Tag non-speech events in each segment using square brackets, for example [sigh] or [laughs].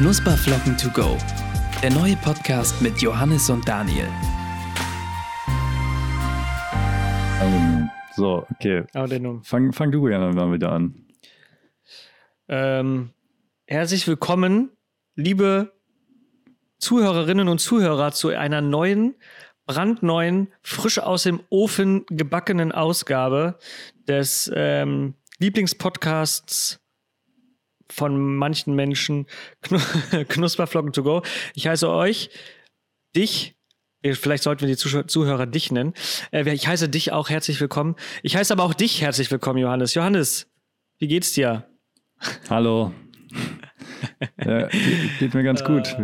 Knusperflocken to go. Der neue Podcast mit Johannes und Daniel. Ähm, so, okay. Um. Fang, fang du gerne mal wieder an. Ähm, herzlich willkommen, liebe Zuhörerinnen und Zuhörer, zu einer neuen, brandneuen, frisch aus dem Ofen gebackenen Ausgabe des ähm, Lieblingspodcasts von manchen Menschen, Knu [laughs] Knusperflocken to go. Ich heiße euch, dich, äh, vielleicht sollten wir die Zuh Zuhörer dich nennen. Äh, ich heiße dich auch herzlich willkommen. Ich heiße aber auch dich herzlich willkommen, Johannes. Johannes, wie geht's dir? Hallo. [laughs] ja, geht, geht mir ganz gut.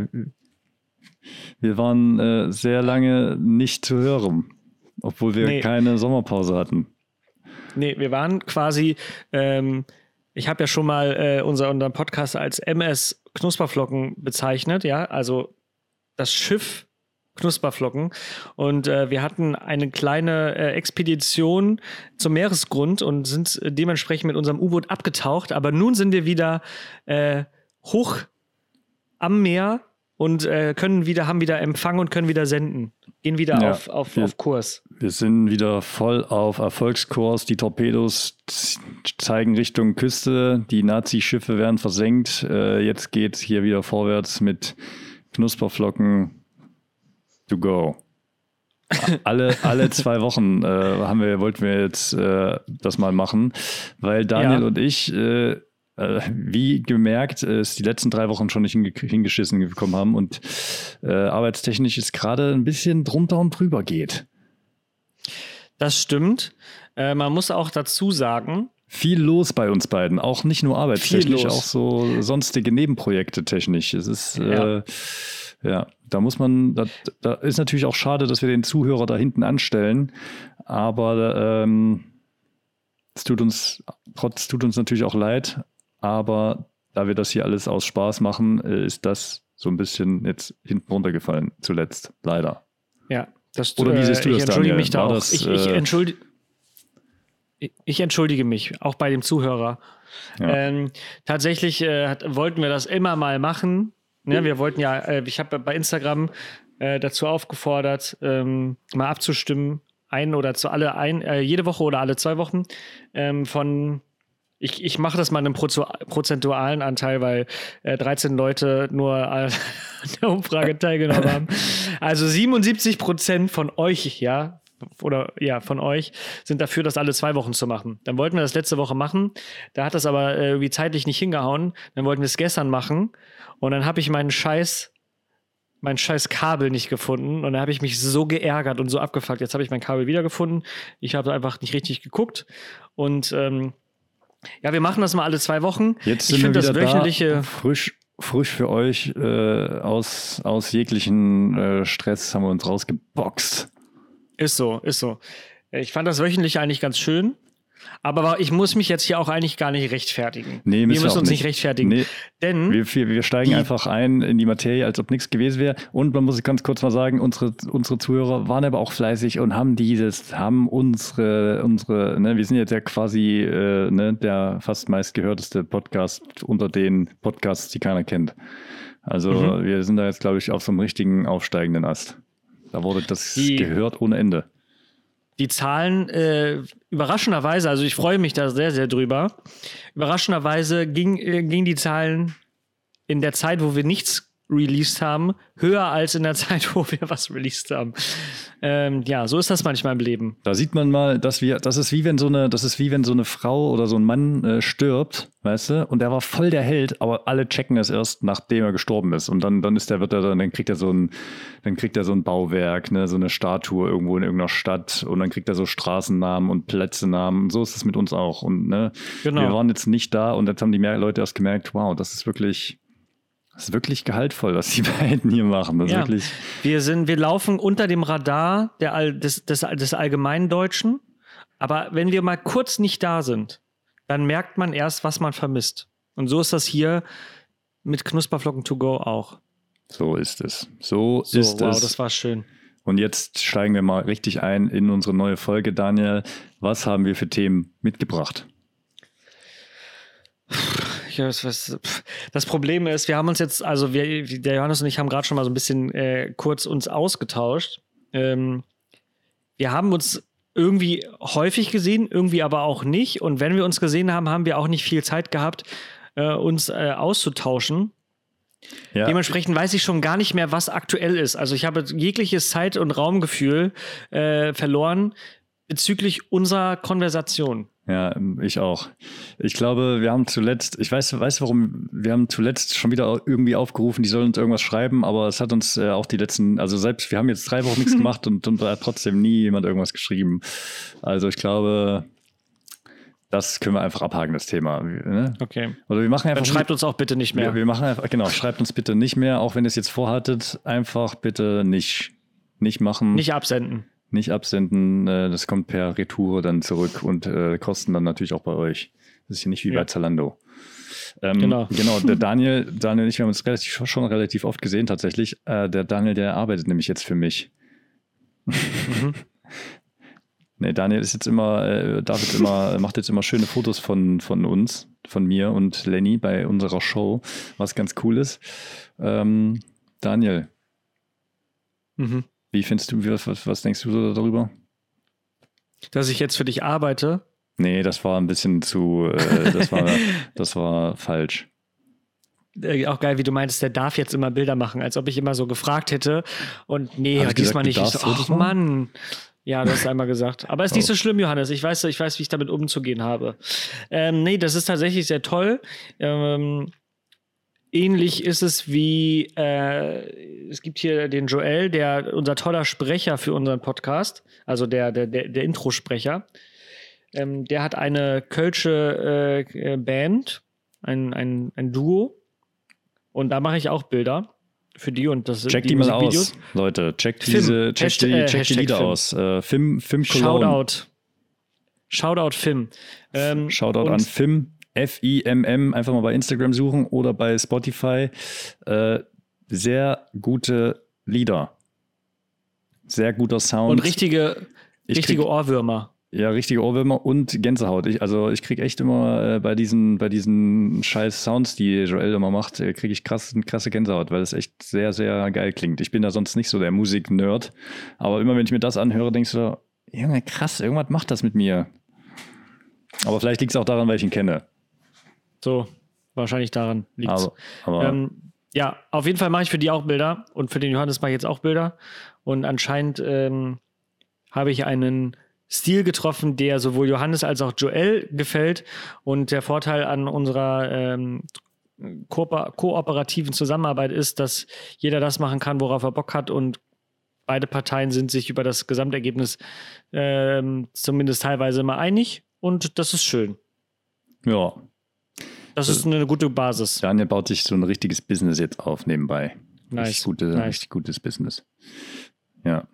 Wir waren äh, sehr lange nicht zu hören, obwohl wir Nee. keine Sommerpause hatten. Nee, wir waren quasi, ähm, ich habe ja schon mal äh, unser, unseren Podcast als MS Knusperflocken bezeichnet, ja, also das Schiff Knusperflocken. Und äh, wir hatten eine kleine äh, Expedition zum Meeresgrund und sind äh, dementsprechend mit unserem U-Boot abgetaucht. Aber nun sind wir wieder äh, hoch am Meer und äh, können wieder, haben wieder Empfang und können wieder senden. Gehen wieder Ja, auf, auf, wir- auf Kurs. Wir sind wieder voll auf Erfolgskurs. Die Torpedos zeigen Richtung Küste. Die Nazi-Schiffe werden versenkt. Äh, jetzt geht hier wieder vorwärts mit Knusperflocken to go. [laughs] alle, alle zwei Wochen äh, haben wir, wollten wir jetzt äh, das mal machen, weil Daniel Ja. und ich, äh, wie gemerkt, äh, es die letzten drei Wochen schon nicht hinge hingeschissen bekommen haben und äh, arbeitstechnisch ist gerade ein bisschen drunter und drüber geht. Das stimmt. Äh, man muss auch dazu sagen, viel los bei uns beiden. Auch nicht nur arbeitstechnisch, auch so sonstige Nebenprojekte technisch. Es ist, Ja. äh, ja, da muss man, da, da ist natürlich auch schade, dass wir den Zuhörer da hinten anstellen, aber ähm, es tut uns, trotz tut uns natürlich auch leid, aber da wir das hier alles aus Spaß machen, äh, ist das so ein bisschen jetzt hinten runtergefallen, zuletzt, leider. ja, das Oder wie siehst du ich das, entschuldige Daniel? mich da War auch. das, ich, ich, äh, entschuldige, ich, ich entschuldige mich, auch bei dem Zuhörer. Ja. Ähm, tatsächlich äh, hat, wollten wir das immer mal machen. Ne? Wir wollten ja, äh, ich habe bei Instagram äh, dazu aufgefordert, ähm, mal abzustimmen, ein oder zu alle ein, äh, jede Woche oder alle zwei Wochen ähm, von ich, ich mache das mal in einem prozentualen Anteil, weil äh, 13 Leute nur [laughs] an der Umfrage teilgenommen haben. Also 77 Prozent von euch, ja, oder ja, von euch sind dafür, das alle zwei Wochen zu machen. Dann wollten wir das letzte Woche machen. Da hat das aber äh, irgendwie zeitlich nicht hingehauen. Dann wollten wir es gestern machen. Und dann habe ich meinen Scheiß, mein scheiß Kabel nicht gefunden. Und dann habe ich mich so geärgert und so abgefuckt. Jetzt habe ich mein Kabel wiedergefunden. Ich habe einfach nicht richtig geguckt. Und ähm, ja, wir machen das mal alle zwei Wochen. Jetzt ich sind wir finde das wöchentliche. da, frisch, frisch für euch äh, aus, aus jeglichen äh, Stress haben wir uns rausgeboxt. Ist so, ist so. Ich fand das wöchentlich eigentlich ganz schön. Aber ich muss mich jetzt hier auch eigentlich gar nicht rechtfertigen. Nee, wir müssen wir müssen uns nicht. nicht rechtfertigen. Nee, Denn wir, wir, wir steigen einfach ein in die Materie, als ob nichts gewesen wäre. Und man muss ganz kurz mal sagen, unsere, unsere Zuhörer waren aber auch fleißig und haben dieses, haben unsere, unsere, ne, wir sind jetzt ja quasi äh, ne, der fast meistgehörteste Podcast unter den Podcasts, die keiner kennt. Also Mhm. wir sind da jetzt, glaube ich, auf so einem richtigen aufsteigenden Ast. Da wurde das Die- gehört ohne Ende. Die Zahlen äh, überraschenderweise, also ich freue mich da sehr, sehr drüber. Überraschenderweise ging, äh, gingen die Zahlen in der Zeit, wo wir nichts released haben, höher als in der [laughs] Zeit, wo wir was released haben. Ähm, ja, so ist das manchmal im Leben. Da sieht man mal, dass wir, das ist wie wenn so eine, das ist wie wenn so eine Frau oder so ein Mann äh, stirbt, weißt du, und der war voll der Held, aber alle checken es erst, nachdem er gestorben ist. Und dann, dann ist der, wird er dann, dann kriegt er so ein, dann kriegt er so ein Bauwerk, ne, so eine Statue irgendwo in irgendeiner Stadt und dann kriegt er so Straßennamen und Plätzenamen. Und so ist es mit uns auch. Und ne, Genau. wir waren jetzt nicht da und jetzt haben die mehr Leute erst gemerkt, wow, das ist wirklich, das ist wirklich gehaltvoll, was die [laughs] beiden hier machen. Das Ja. wirklich. Wir sind, wir laufen unter dem Radar der, All- des, des, des Allgemeindeutschen. Aber wenn wir mal kurz nicht da sind, dann merkt man erst, was man vermisst. Und so ist das hier mit Knusperflocken to go auch. So ist es. So, So, ist wow, es. das war schön. Und jetzt steigen wir mal richtig ein in unsere neue Folge. Daniel, was haben wir für Themen mitgebracht? [laughs] Das Problem ist, wir haben uns jetzt, also wir, der Johannes und ich haben gerade schon mal so ein bisschen äh, kurz uns ausgetauscht. Ähm, wir haben uns irgendwie häufig gesehen, irgendwie aber auch nicht. Und wenn wir uns gesehen haben, haben wir auch nicht viel Zeit gehabt, äh, uns äh, auszutauschen. Ja. Dementsprechend weiß ich schon gar nicht mehr, was aktuell ist. Also ich habe jegliches Zeit- und Raumgefühl äh, verloren bezüglich unserer Konversation. Ja, ich auch. Ich glaube, wir haben zuletzt, ich weiß, weiß warum, wir haben zuletzt schon wieder irgendwie aufgerufen, die sollen uns irgendwas schreiben, aber es hat uns äh, auch die letzten, also selbst, wir haben jetzt drei Wochen nichts [laughs] gemacht und, und da hat trotzdem nie jemand irgendwas geschrieben. Also ich glaube, das können wir einfach abhaken, das Thema. Ne? Okay. Oder wir machen einfach. Dann schreibt uns auch bitte nicht mehr. Wir, wir machen einfach, genau, schreibt uns bitte nicht mehr, auch wenn ihr es jetzt vorhattet, einfach bitte nicht, nicht machen. Nicht absenden nicht absenden. Äh, das kommt per Retour dann zurück und äh, Kosten dann natürlich auch bei euch. Das ist hier nicht wie ja. bei Zalando. Ähm, genau. genau, [laughs] der Daniel, Daniel und ich, wir haben uns relativ, schon relativ oft gesehen tatsächlich. Äh, der Daniel, der arbeitet nämlich jetzt für mich. Mhm. [laughs] nee, Daniel ist jetzt immer, äh, jetzt immer, [laughs] macht jetzt immer schöne Fotos von, von uns, von mir und Lenny bei unserer Show, was ganz cool ist. Ähm, Daniel. Mhm. Wie findest du, was, was denkst du darüber? Dass ich jetzt für dich arbeite? Nee, das war ein bisschen zu, äh, das, war, [laughs] das war falsch. Äh, auch geil, wie du meintest, der darf jetzt immer Bilder machen, als ob ich immer so gefragt hätte. Und nee, ja, diesmal nicht. Ich so, ach Mann. Ja, du hast [laughs] einmal gesagt. Aber ist nicht oh. so schlimm, Johannes. Ich weiß, ich weiß, wie ich damit umzugehen habe. Ähm, nee, das ist tatsächlich sehr toll. Ähm, ähnlich ist es wie, äh, es gibt hier den Joel, der unser toller Sprecher für unseren Podcast, also der, der, der, der Introsprecher. Ähm, der hat eine kölsche äh, Band, ein, ein, ein Duo. Und da mache ich auch Bilder für die und das Check die, die mal aus, Leute. Checkt Film. diese, check Hashtag, die, check die Lieder Film. aus. Äh, Film, Film Shoutout. Shoutout Film. Ähm, Shoutout an Film F-I-M-M, einfach mal bei Instagram suchen oder bei Spotify. Äh, sehr gute Lieder. Sehr guter Sound. Und richtige, richtige krieg, Ohrwürmer. Ja, richtige Ohrwürmer und Gänsehaut. Ich, also ich kriege echt immer äh, bei diesen, bei diesen scheiß Sounds, die Joel immer macht, äh, kriege ich krass, krasse Gänsehaut, weil es echt sehr, sehr geil klingt. Ich bin da sonst nicht so der Musik-Nerd, aber immer wenn ich mir das anhöre, denkst du, Junge, krass, irgendwas macht das mit mir. Aber vielleicht liegt es auch daran, weil ich ihn kenne. So, wahrscheinlich daran liegt es. Ähm, ja, auf jeden Fall mache ich für die auch Bilder und für den Johannes mache ich jetzt auch Bilder. Und anscheinend ähm, habe ich einen Stil getroffen, der sowohl Johannes als auch Joel gefällt. Und der Vorteil an unserer ähm, ko kooperativen Zusammenarbeit ist, dass jeder das machen kann, worauf er Bock hat und beide Parteien sind sich über das Gesamtergebnis ähm, zumindest teilweise immer einig und das ist schön. Ja, das ist eine gute Basis. Daniel baut sich so ein richtiges Business jetzt auf nebenbei. Nice. Richtig, gute, nice. richtig gutes Business. Ja.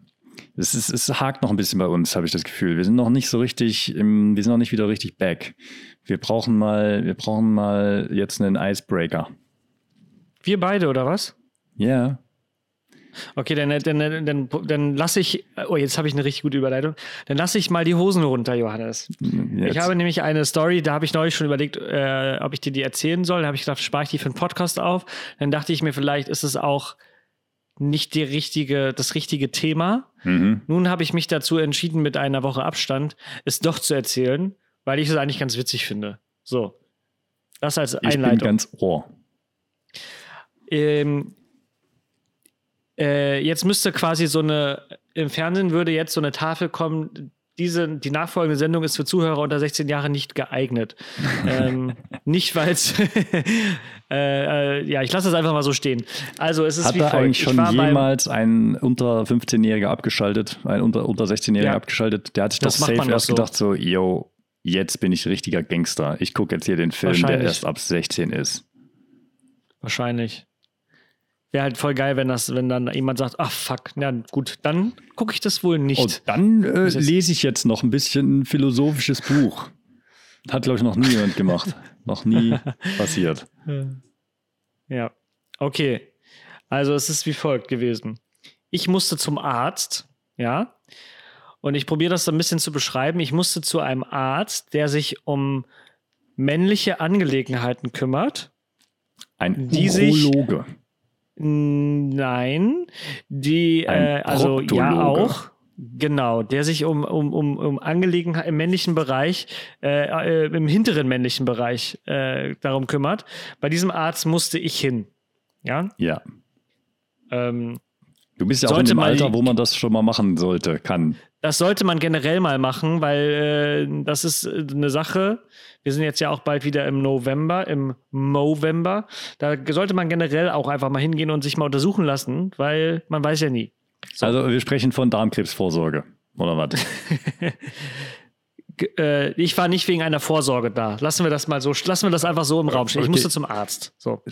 Es, ist, es hakt noch ein bisschen bei uns, habe ich das Gefühl. Wir sind noch nicht so richtig, im, wir sind noch nicht wieder richtig back. Wir brauchen mal, wir brauchen mal jetzt einen Icebreaker. Wir beide, oder was? Ja. Yeah. Okay, dann, dann, dann, dann lasse ich, oh, jetzt habe ich eine richtig gute Überleitung. Dann lasse ich mal die Hosen runter, Johannes. Jetzt. Ich habe nämlich eine Story, da habe ich neulich schon überlegt, äh, ob ich dir die erzählen soll. Da habe ich gedacht, spare ich die für einen Podcast auf. Dann dachte ich mir, vielleicht ist es auch nicht die richtige, das richtige Thema. Mhm. Nun habe ich mich dazu entschieden, mit einer Woche Abstand es doch zu erzählen, weil ich es eigentlich ganz witzig finde. So. Das als Einleitung. Ich bin ganz ohr. Ähm, äh, jetzt müsste quasi so eine, im Fernsehen würde jetzt so eine Tafel kommen, diese, die nachfolgende Sendung ist für Zuhörer unter 16 Jahren nicht geeignet. [laughs] ähm, nicht, weil es. [laughs] äh, äh, ja, ich lasse es einfach mal so stehen. Also, es ist Hat wie da eigentlich schon jemals ein unter 15-Jähriger abgeschaltet, ein unter, unter 16-Jähriger ja. abgeschaltet? Der hat sich doch safe erst so. gedacht, so, yo, jetzt bin ich richtiger Gangster. Ich gucke jetzt hier den Film, der erst ab 16 ist. Wahrscheinlich. Wäre halt voll geil, wenn das, wenn dann jemand sagt, ach fuck, na gut, dann gucke ich das wohl nicht. Und dann äh, lese ich jetzt noch ein bisschen ein philosophisches Buch. Hat, glaube ich, noch nie jemand gemacht. [laughs] noch nie passiert. Ja. Okay. Also es ist wie folgt gewesen. Ich musste zum Arzt, ja. Und ich probiere das so ein bisschen zu beschreiben. Ich musste zu einem Arzt, der sich um männliche Angelegenheiten kümmert Ein Die sich-. Nein, die, äh, also ja auch. Genau, der sich um, um, um, um Angelegenheiten im männlichen Bereich, äh, äh, im hinteren männlichen Bereich äh, darum kümmert. Bei diesem Arzt musste ich hin. Ja. Ja. Ähm, Du bist ja auch in dem Alter, wo man das schon mal machen sollte, kann. Das sollte man generell mal machen, weil äh, das ist äh, eine Sache. Wir sind jetzt ja auch bald wieder im November, im Movember. Da sollte man generell auch einfach mal hingehen und sich mal untersuchen lassen, weil man weiß ja nie. Also wir sprechen von Darmkrebsvorsorge. Oder was? [laughs] Äh, ich war nicht wegen einer Vorsorge da. Lassen wir das mal so, lassen wir das einfach so im Raum stehen. Ich Okay. musste zum Arzt. So.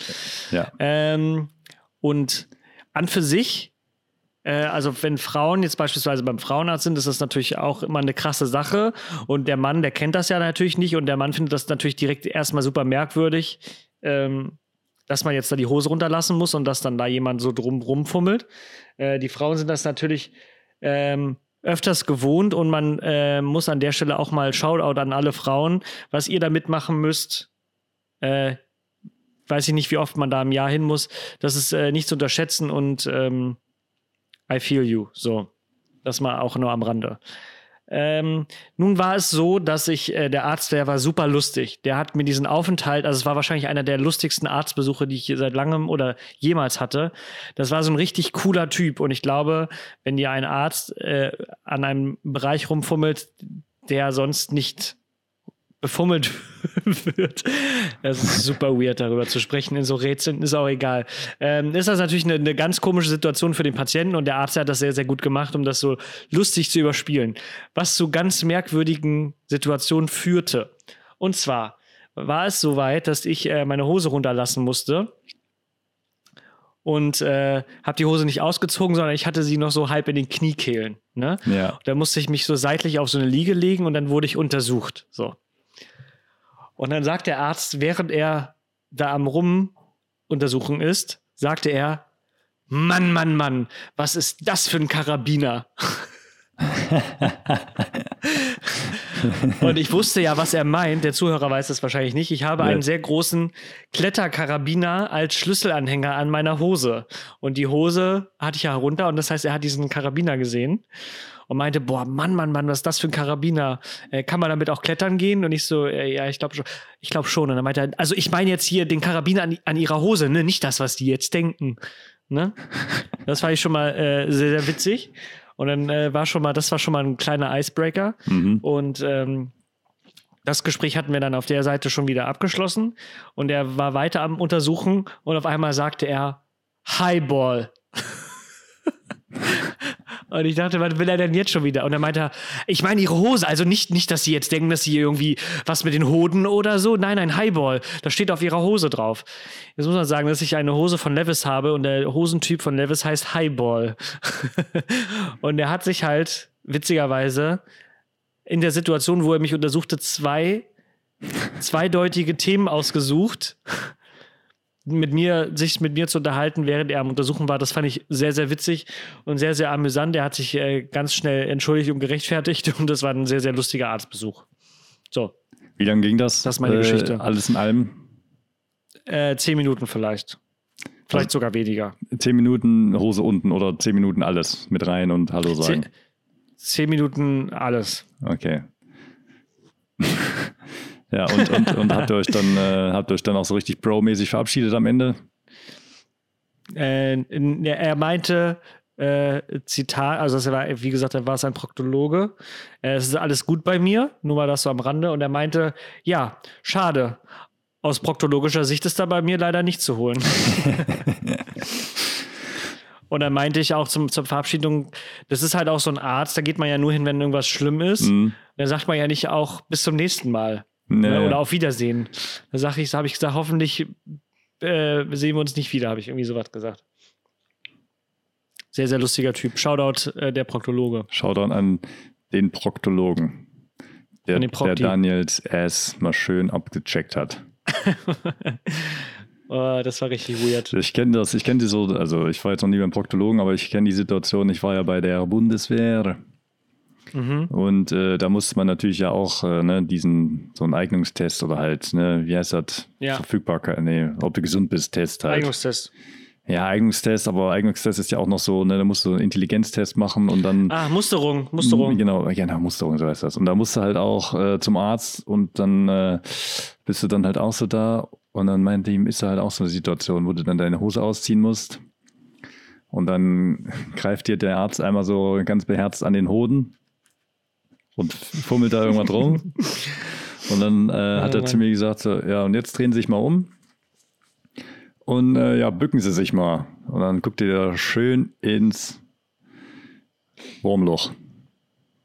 ja. Ähm, und an für sich, also wenn Frauen jetzt beispielsweise beim Frauenarzt sind, ist das natürlich auch immer eine krasse Sache. Und der Mann, der kennt das ja natürlich nicht und der Mann findet das natürlich direkt erstmal super merkwürdig, ähm, dass man jetzt da die Hose runterlassen muss und dass dann da jemand so drum rumfummelt. Äh, die Frauen sind das natürlich ähm, öfters gewohnt und man äh, muss an der Stelle auch mal Shoutout an alle Frauen, was ihr da mitmachen müsst. Äh, weiß ich nicht, wie oft man da im Jahr hin muss. Das ist äh, nicht zu unterschätzen und ähm, I feel you. So. Das mal auch nur am Rande. Ähm, nun war es so, dass ich, äh, der Arzt, der war super lustig. Der hat mir diesen Aufenthalt, also es war wahrscheinlich einer der lustigsten Arztbesuche, die ich seit langem oder jemals hatte. Das war so ein richtig cooler Typ. Und ich glaube, wenn dir ein Arzt äh, an einem Bereich rumfummelt, der sonst nicht befummelt [laughs] wird. Das ist super weird, darüber zu sprechen. In so Rätseln ist auch egal. Ähm, ist das natürlich eine, eine ganz komische Situation für den Patienten und der Arzt hat das sehr, sehr gut gemacht, um das so lustig zu überspielen. Was zu ganz merkwürdigen Situationen führte. Und zwar war es so weit, dass ich äh, meine Hose runterlassen musste und äh, habe die Hose nicht ausgezogen, sondern ich hatte sie noch so halb in den Kniekehlen. Ne? Ja. Da musste ich mich so seitlich auf so eine Liege legen und dann wurde ich untersucht. So. Und dann sagt der Arzt, während er da am Rumuntersuchen ist, sagte er: Mann, Mann, Mann, was ist das für ein Karabiner? [laughs] Und ich wusste ja, was er meint. Der Zuhörer weiß das wahrscheinlich nicht. Ich habe einen sehr großen Kletterkarabiner als Schlüsselanhänger an meiner Hose. Und die Hose hatte ich ja herunter und das heißt, er hat diesen Karabiner gesehen und meinte, boah, Mann, Mann, Mann, was ist das für ein Karabiner? Äh, kann man damit auch klettern gehen? Und ich so, äh, ja, ich glaube schon. Ich glaube schon. Und dann meinte er, also ich meine jetzt hier den Karabiner an, an ihrer Hose, ne? Nicht das, was die jetzt denken. Ne? Das fand ich schon mal äh, sehr, sehr witzig. Und dann äh, war schon mal, das war schon mal ein kleiner Icebreaker. Mhm. Und ähm, das Gespräch hatten wir dann auf der Seite schon wieder abgeschlossen. Und er war weiter am Untersuchen und auf einmal sagte er Highball. [laughs] Und ich dachte, was will er denn jetzt schon wieder? Und er meinte, ich meine ihre Hose, also nicht, nicht, dass sie jetzt denken, dass sie irgendwie was mit den Hoden oder so. Nein, ein Highball. Das steht auf ihrer Hose drauf. Jetzt muss man sagen, dass ich eine Hose von Levis habe und der Hosentyp von Levis heißt Highball. [laughs] und er hat sich halt, witzigerweise, in der Situation, wo er mich untersuchte, zwei zweideutige Themen ausgesucht, mit mir, sich mit mir zu unterhalten, während er am Untersuchen war. Das fand ich sehr, sehr witzig und sehr, sehr amüsant. Er hat sich äh, ganz schnell entschuldigt und gerechtfertigt [laughs] und das war ein sehr, sehr lustiger Arztbesuch. So, Wie lange ging das? Das ist meine Geschichte. Alles in allem? äh, zehn Minuten vielleicht. Vielleicht sogar weniger. Zehn Minuten Hose unten oder zehn Minuten alles mit rein und Hallo sagen. Zehn, zehn Minuten alles. Okay. [laughs] ja, und, und, und [laughs] habt ihr euch dann, äh, habt ihr euch dann auch so richtig Bro-mäßig verabschiedet am Ende? Äh, er meinte, äh, Zitat, also das war, wie gesagt, er war es ein Proktologe. Äh, es ist alles gut bei mir, nur mal das so am Rande. Und er meinte, ja, schade. Aus proktologischer Sicht ist da bei mir leider nicht zu holen. [laughs] Und dann meinte ich auch zum, zur Verabschiedung, das ist halt auch so ein Arzt, da geht man ja nur hin, wenn irgendwas schlimm ist. Mhm. Da sagt man ja nicht auch bis zum nächsten Mal. Nee. Ne? Oder auf Wiedersehen. Da sag ich, habe ich gesagt, hoffentlich äh, sehen wir uns nicht wieder, habe ich irgendwie sowas gesagt. Sehr, sehr lustiger Typ. Shoutout äh, der Proktologe. Shoutout an den Proktologen, der, An den Prokti. der Daniels Ass mal schön abgecheckt hat. [laughs] Oh, das war richtig weird. Ich kenne das, ich kenne die so, also ich war jetzt noch nie beim Proktologen, aber ich kenne die Situation, ich war ja bei der Bundeswehr Mhm. Und äh, da musste man natürlich ja auch äh, ne, diesen, so einen Eignungstest oder halt, ne, wie heißt das? Ja. Verfügbarkeit, nee, ob du gesund bist, Test halt. Eignungstest. ja, Eignungstest, aber Eignungstest ist ja auch noch so, ne, da musst du einen Intelligenztest machen und dann. Ah, Musterung, Musterung. Genau, genau, Musterung, so heißt das. Und da musst du halt auch äh, zum Arzt und dann äh, bist du dann halt auch so da und dann meinte ihm, ist da halt auch so eine Situation, wo du dann deine Hose ausziehen musst. Und dann [laughs] greift dir der Arzt einmal so ganz beherzt an den Hoden und fummelt da irgendwas rum. Und dann äh, hat er zu mir gesagt, so, ja, und jetzt drehen Sie sich mal um. Und äh, ja, bücken Sie sich mal. Und dann guckt ihr da schön ins Wurmloch.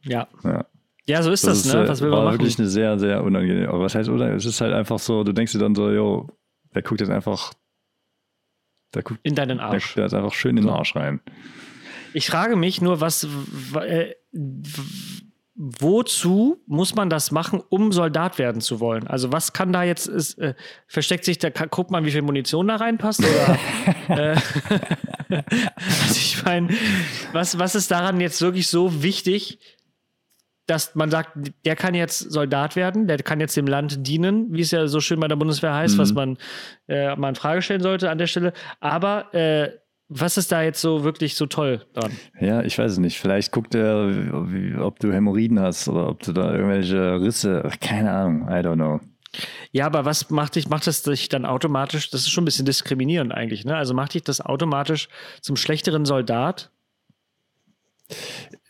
Ja. Ja. Ja, so ist das, ist, ne? äh, Was will man war machen? wirklich eine sehr, sehr unangenehme. Aber was heißt unangenehm? Es ist halt einfach so, du denkst dir dann so, yo, der guckt jetzt einfach, der guckt, In deinen Arsch. der ist einfach schön in den Arsch rein. Ich frage mich nur, was, äh, wozu muss man das machen, um Soldat werden zu wollen? Also was kann da jetzt, ist, äh, versteckt sich da, kann, guckt man, wie viel Munition da reinpasst? Oder, [laughs] äh, [laughs] also ich meine, was, was ist daran jetzt wirklich so wichtig, dass man sagt, der kann jetzt Soldat werden, der kann jetzt dem Land dienen, wie es ja so schön bei der Bundeswehr heißt, Mhm. was man äh, mal in Frage stellen sollte an der Stelle. Aber äh, was ist da jetzt so wirklich so toll dran? Ja, ich weiß es nicht. Vielleicht guckt er, ob du Hämorrhoiden hast oder ob du da irgendwelche Risse, keine Ahnung, I don't know. Ja, aber was macht dich, macht das dich dann automatisch, das ist schon ein bisschen diskriminierend eigentlich, ne? Also macht dich das automatisch zum schlechteren Soldat?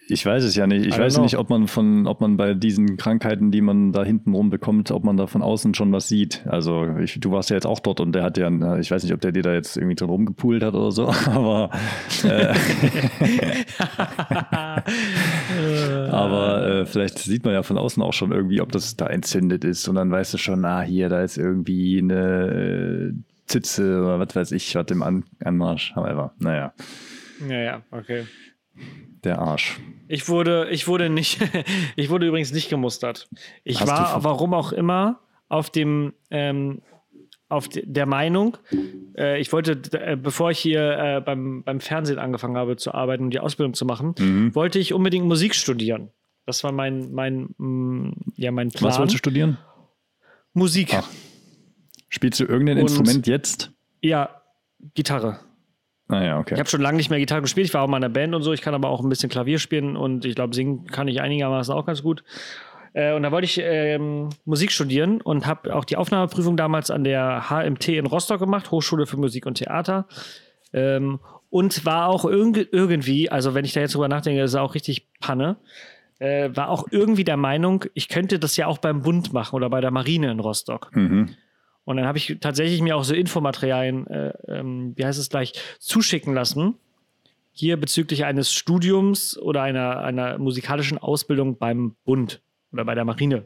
Ich weiß es ja nicht. Ich weiß know. nicht, ob man von, ob man bei diesen Krankheiten, die man da hinten rum bekommt, ob man da von außen schon was sieht. Also ich, du warst ja jetzt auch dort und der hat ja, ich weiß nicht, ob der dir da jetzt irgendwie drin rumgepult hat oder so, [laughs] aber äh, [laughs] Aber äh, vielleicht sieht man ja von außen auch schon irgendwie, ob das da entzündet ist. Und dann weißt du schon, ah, hier, da ist irgendwie eine äh, Zitze oder was weiß ich, was im An Anmarsch. However, naja, Ja, ja, okay. Der Arsch. Ich wurde, ich wurde nicht, [laughs] ich wurde übrigens nicht gemustert. Ich Hast war, warum auch immer, auf dem, ähm, auf de- der Meinung, äh, ich wollte, äh, bevor ich hier äh, beim, beim Fernsehen angefangen habe zu arbeiten und die Ausbildung zu machen, Mhm. wollte ich unbedingt Musik studieren. Das war mein, mein, mm, ja, mein Plan. Was wolltest du studieren? Musik. Ach. Spielst du irgendein Und- Instrument jetzt? Ja, Gitarre. Naja, okay. Ich habe schon lange nicht mehr Gitarre gespielt. Ich war auch mal in einer Band und so. Ich kann aber auch ein bisschen Klavier spielen und ich glaube, singen kann ich einigermaßen auch ganz gut. Äh, und da wollte ich ähm, Musik studieren und habe auch die Aufnahmeprüfung damals an der HMT in Rostock gemacht, Hochschule für Musik und Theater. Ähm, und war auch irg irgendwie, also wenn ich da jetzt drüber nachdenke, ist auch richtig Panne, äh, war auch irgendwie der Meinung, ich könnte das ja auch beim Bund machen oder bei der Marine in Rostock. Mhm. Und dann habe ich tatsächlich mir auch so Infomaterialien, äh, ähm, wie heißt es gleich, zuschicken lassen. Hier bezüglich eines Studiums oder einer, einer musikalischen Ausbildung beim Bund oder bei der Marine.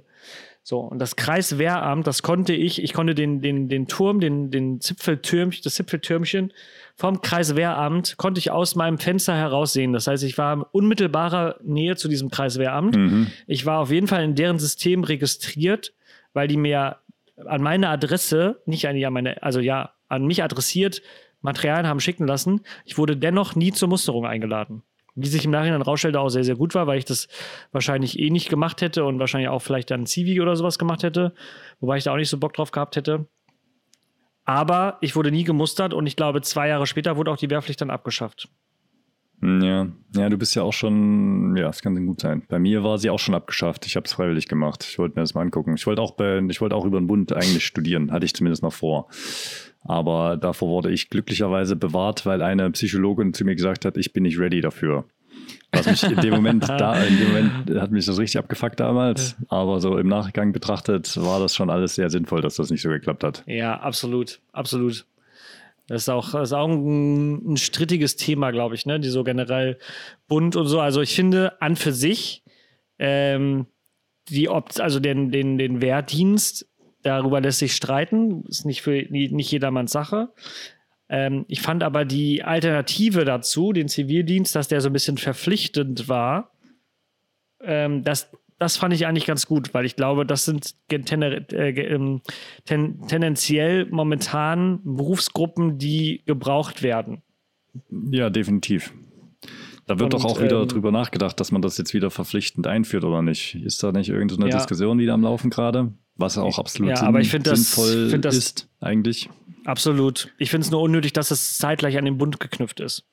So, und das Kreiswehramt, das konnte ich, ich konnte den, den, den Turm, den, den Zipfeltürmchen, das Zipfeltürmchen vom Kreiswehramt, konnte ich aus meinem Fenster heraus sehen. Das heißt, ich war in unmittelbarer Nähe zu diesem Kreiswehramt. Mhm. Ich war auf jeden Fall in deren System registriert, weil die mir an meine Adresse, nicht an, an meine, also ja, an mich adressiert, Materialien haben schicken lassen. Ich wurde dennoch nie zur Musterung eingeladen. Wie sich im Nachhinein rausstellte, auch sehr, sehr gut war, weil ich das wahrscheinlich eh nicht gemacht hätte und wahrscheinlich auch vielleicht dann Zivi oder sowas gemacht hätte, wobei ich da auch nicht so Bock drauf gehabt hätte. Aber ich wurde nie gemustert und ich glaube, zwei Jahre später wurde auch die Wehrpflicht dann abgeschafft. Ja. ja, du bist ja auch schon, ja, es kann gut sein. Bei mir war sie auch schon abgeschafft. Ich habe es freiwillig gemacht. Ich wollte mir das mal angucken. Ich wollte auch, bei, ich wollte auch über den Bund eigentlich studieren, hatte ich zumindest noch vor. Aber davor wurde ich glücklicherweise bewahrt, weil eine Psychologin zu mir gesagt hat, ich bin nicht ready dafür. Was mich in dem Moment, [laughs] da, in dem Moment hat mich das richtig abgefuckt damals. Aber so im Nachgang betrachtet war das schon alles sehr sinnvoll, dass das nicht so geklappt hat. Ja, absolut, absolut. Das ist auch, das ist auch ein, ein strittiges Thema, glaube ich, ne? Die so generell bunt und so. Also ich finde an für sich ähm, die Opt also den, den, den Wehrdienst, darüber lässt sich streiten. Ist nicht für nicht jedermanns Sache. Ähm, ich fand aber die Alternative dazu, den Zivildienst, dass der so ein bisschen verpflichtend war, ähm, das, das fand ich eigentlich ganz gut, weil ich glaube, das sind tener- äh, ähm, ten, tendenziell momentan Berufsgruppen, die gebraucht werden. Ja, definitiv. Da wird Und, doch auch wieder ähm, drüber nachgedacht, dass man das jetzt wieder verpflichtend einführt oder nicht. Ist da nicht irgendeine Ja. Diskussion wieder am Laufen gerade? Was auch absolut Ja, sinn- aber ich find das- sinnvoll find das- ist, eigentlich. Absolut. Ich finde es nur unnötig, dass es zeitgleich an den Bund geknüpft ist.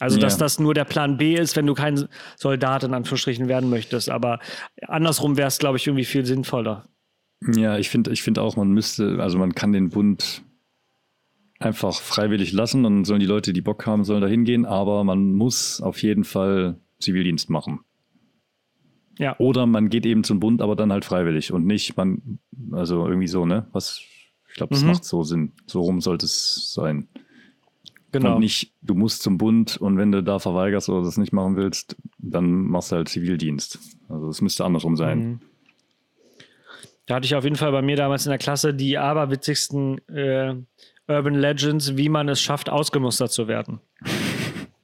Also, dass Ja. das nur der Plan B ist, wenn du kein Soldat in Anführungsstrichen werden möchtest. Aber andersrum wäre es, glaube ich, irgendwie viel sinnvoller. Ja, ich finde ich find auch, man müsste, also man kann den Bund einfach freiwillig lassen und sollen die Leute, die Bock haben, sollen da hingehen, aber man muss auf jeden Fall Zivildienst machen. Ja. Oder man geht eben zum Bund, aber dann halt freiwillig und nicht man, also irgendwie so, ne? Was, ich glaube, das Mhm. macht so Sinn. So rum sollte es sein. Genau. Und nicht, du musst zum Bund und wenn du da verweigerst oder das nicht machen willst, dann machst du halt Zivildienst. Also es müsste andersrum sein. Mhm. Da hatte ich auf jeden Fall bei mir damals in der Klasse die aberwitzigsten äh, Urban Legends, wie man es schafft, ausgemustert zu werden. [laughs]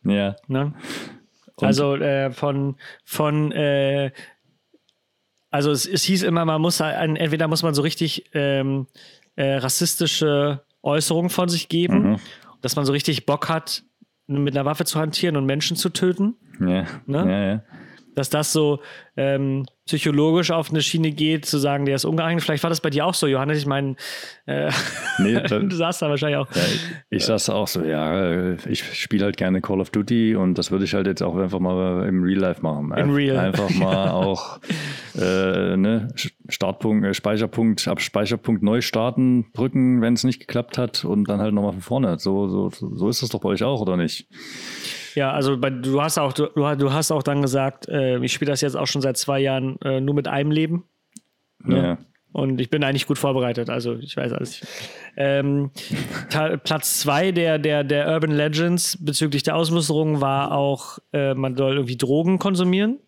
Ja. Ne? Also äh, von, von äh, also es, es hieß immer, man muss ein, entweder muss man so richtig ähm, äh, rassistische Äußerungen von sich geben, Mhm. Dass man so richtig Bock hat, mit einer Waffe zu hantieren und Menschen zu töten. Ja. Ne? ja, ja. Dass das so ähm, psychologisch auf eine Schiene geht, zu sagen, der ist ungeeignet. Vielleicht war das bei dir auch so, Johannes. Ich meine, äh, Nee, [laughs] du saßt da wahrscheinlich auch. Ja, ich, ich saß auch so, ja, äh, ich spiele halt gerne Call of Duty und das würde ich halt jetzt auch einfach mal im Real Life machen. In Real. Einfach [laughs] mal auch äh, ne, Startpunkt, äh, Speicherpunkt, ab Speicherpunkt neu starten, drücken, wenn es nicht geklappt hat und dann halt nochmal von vorne. So, so, so ist das doch bei euch auch, oder nicht? Ja, also bei, du hast auch, du, du hast auch dann gesagt, äh, ich spiele das jetzt auch schon seit zwei Jahren äh, nur mit einem Leben. Ja. Ja. Und ich bin eigentlich gut vorbereitet, also ich weiß alles. Ähm, Platz zwei der, der, der Urban Legends bezüglich der Ausmusterung war auch, äh, man soll irgendwie Drogen konsumieren.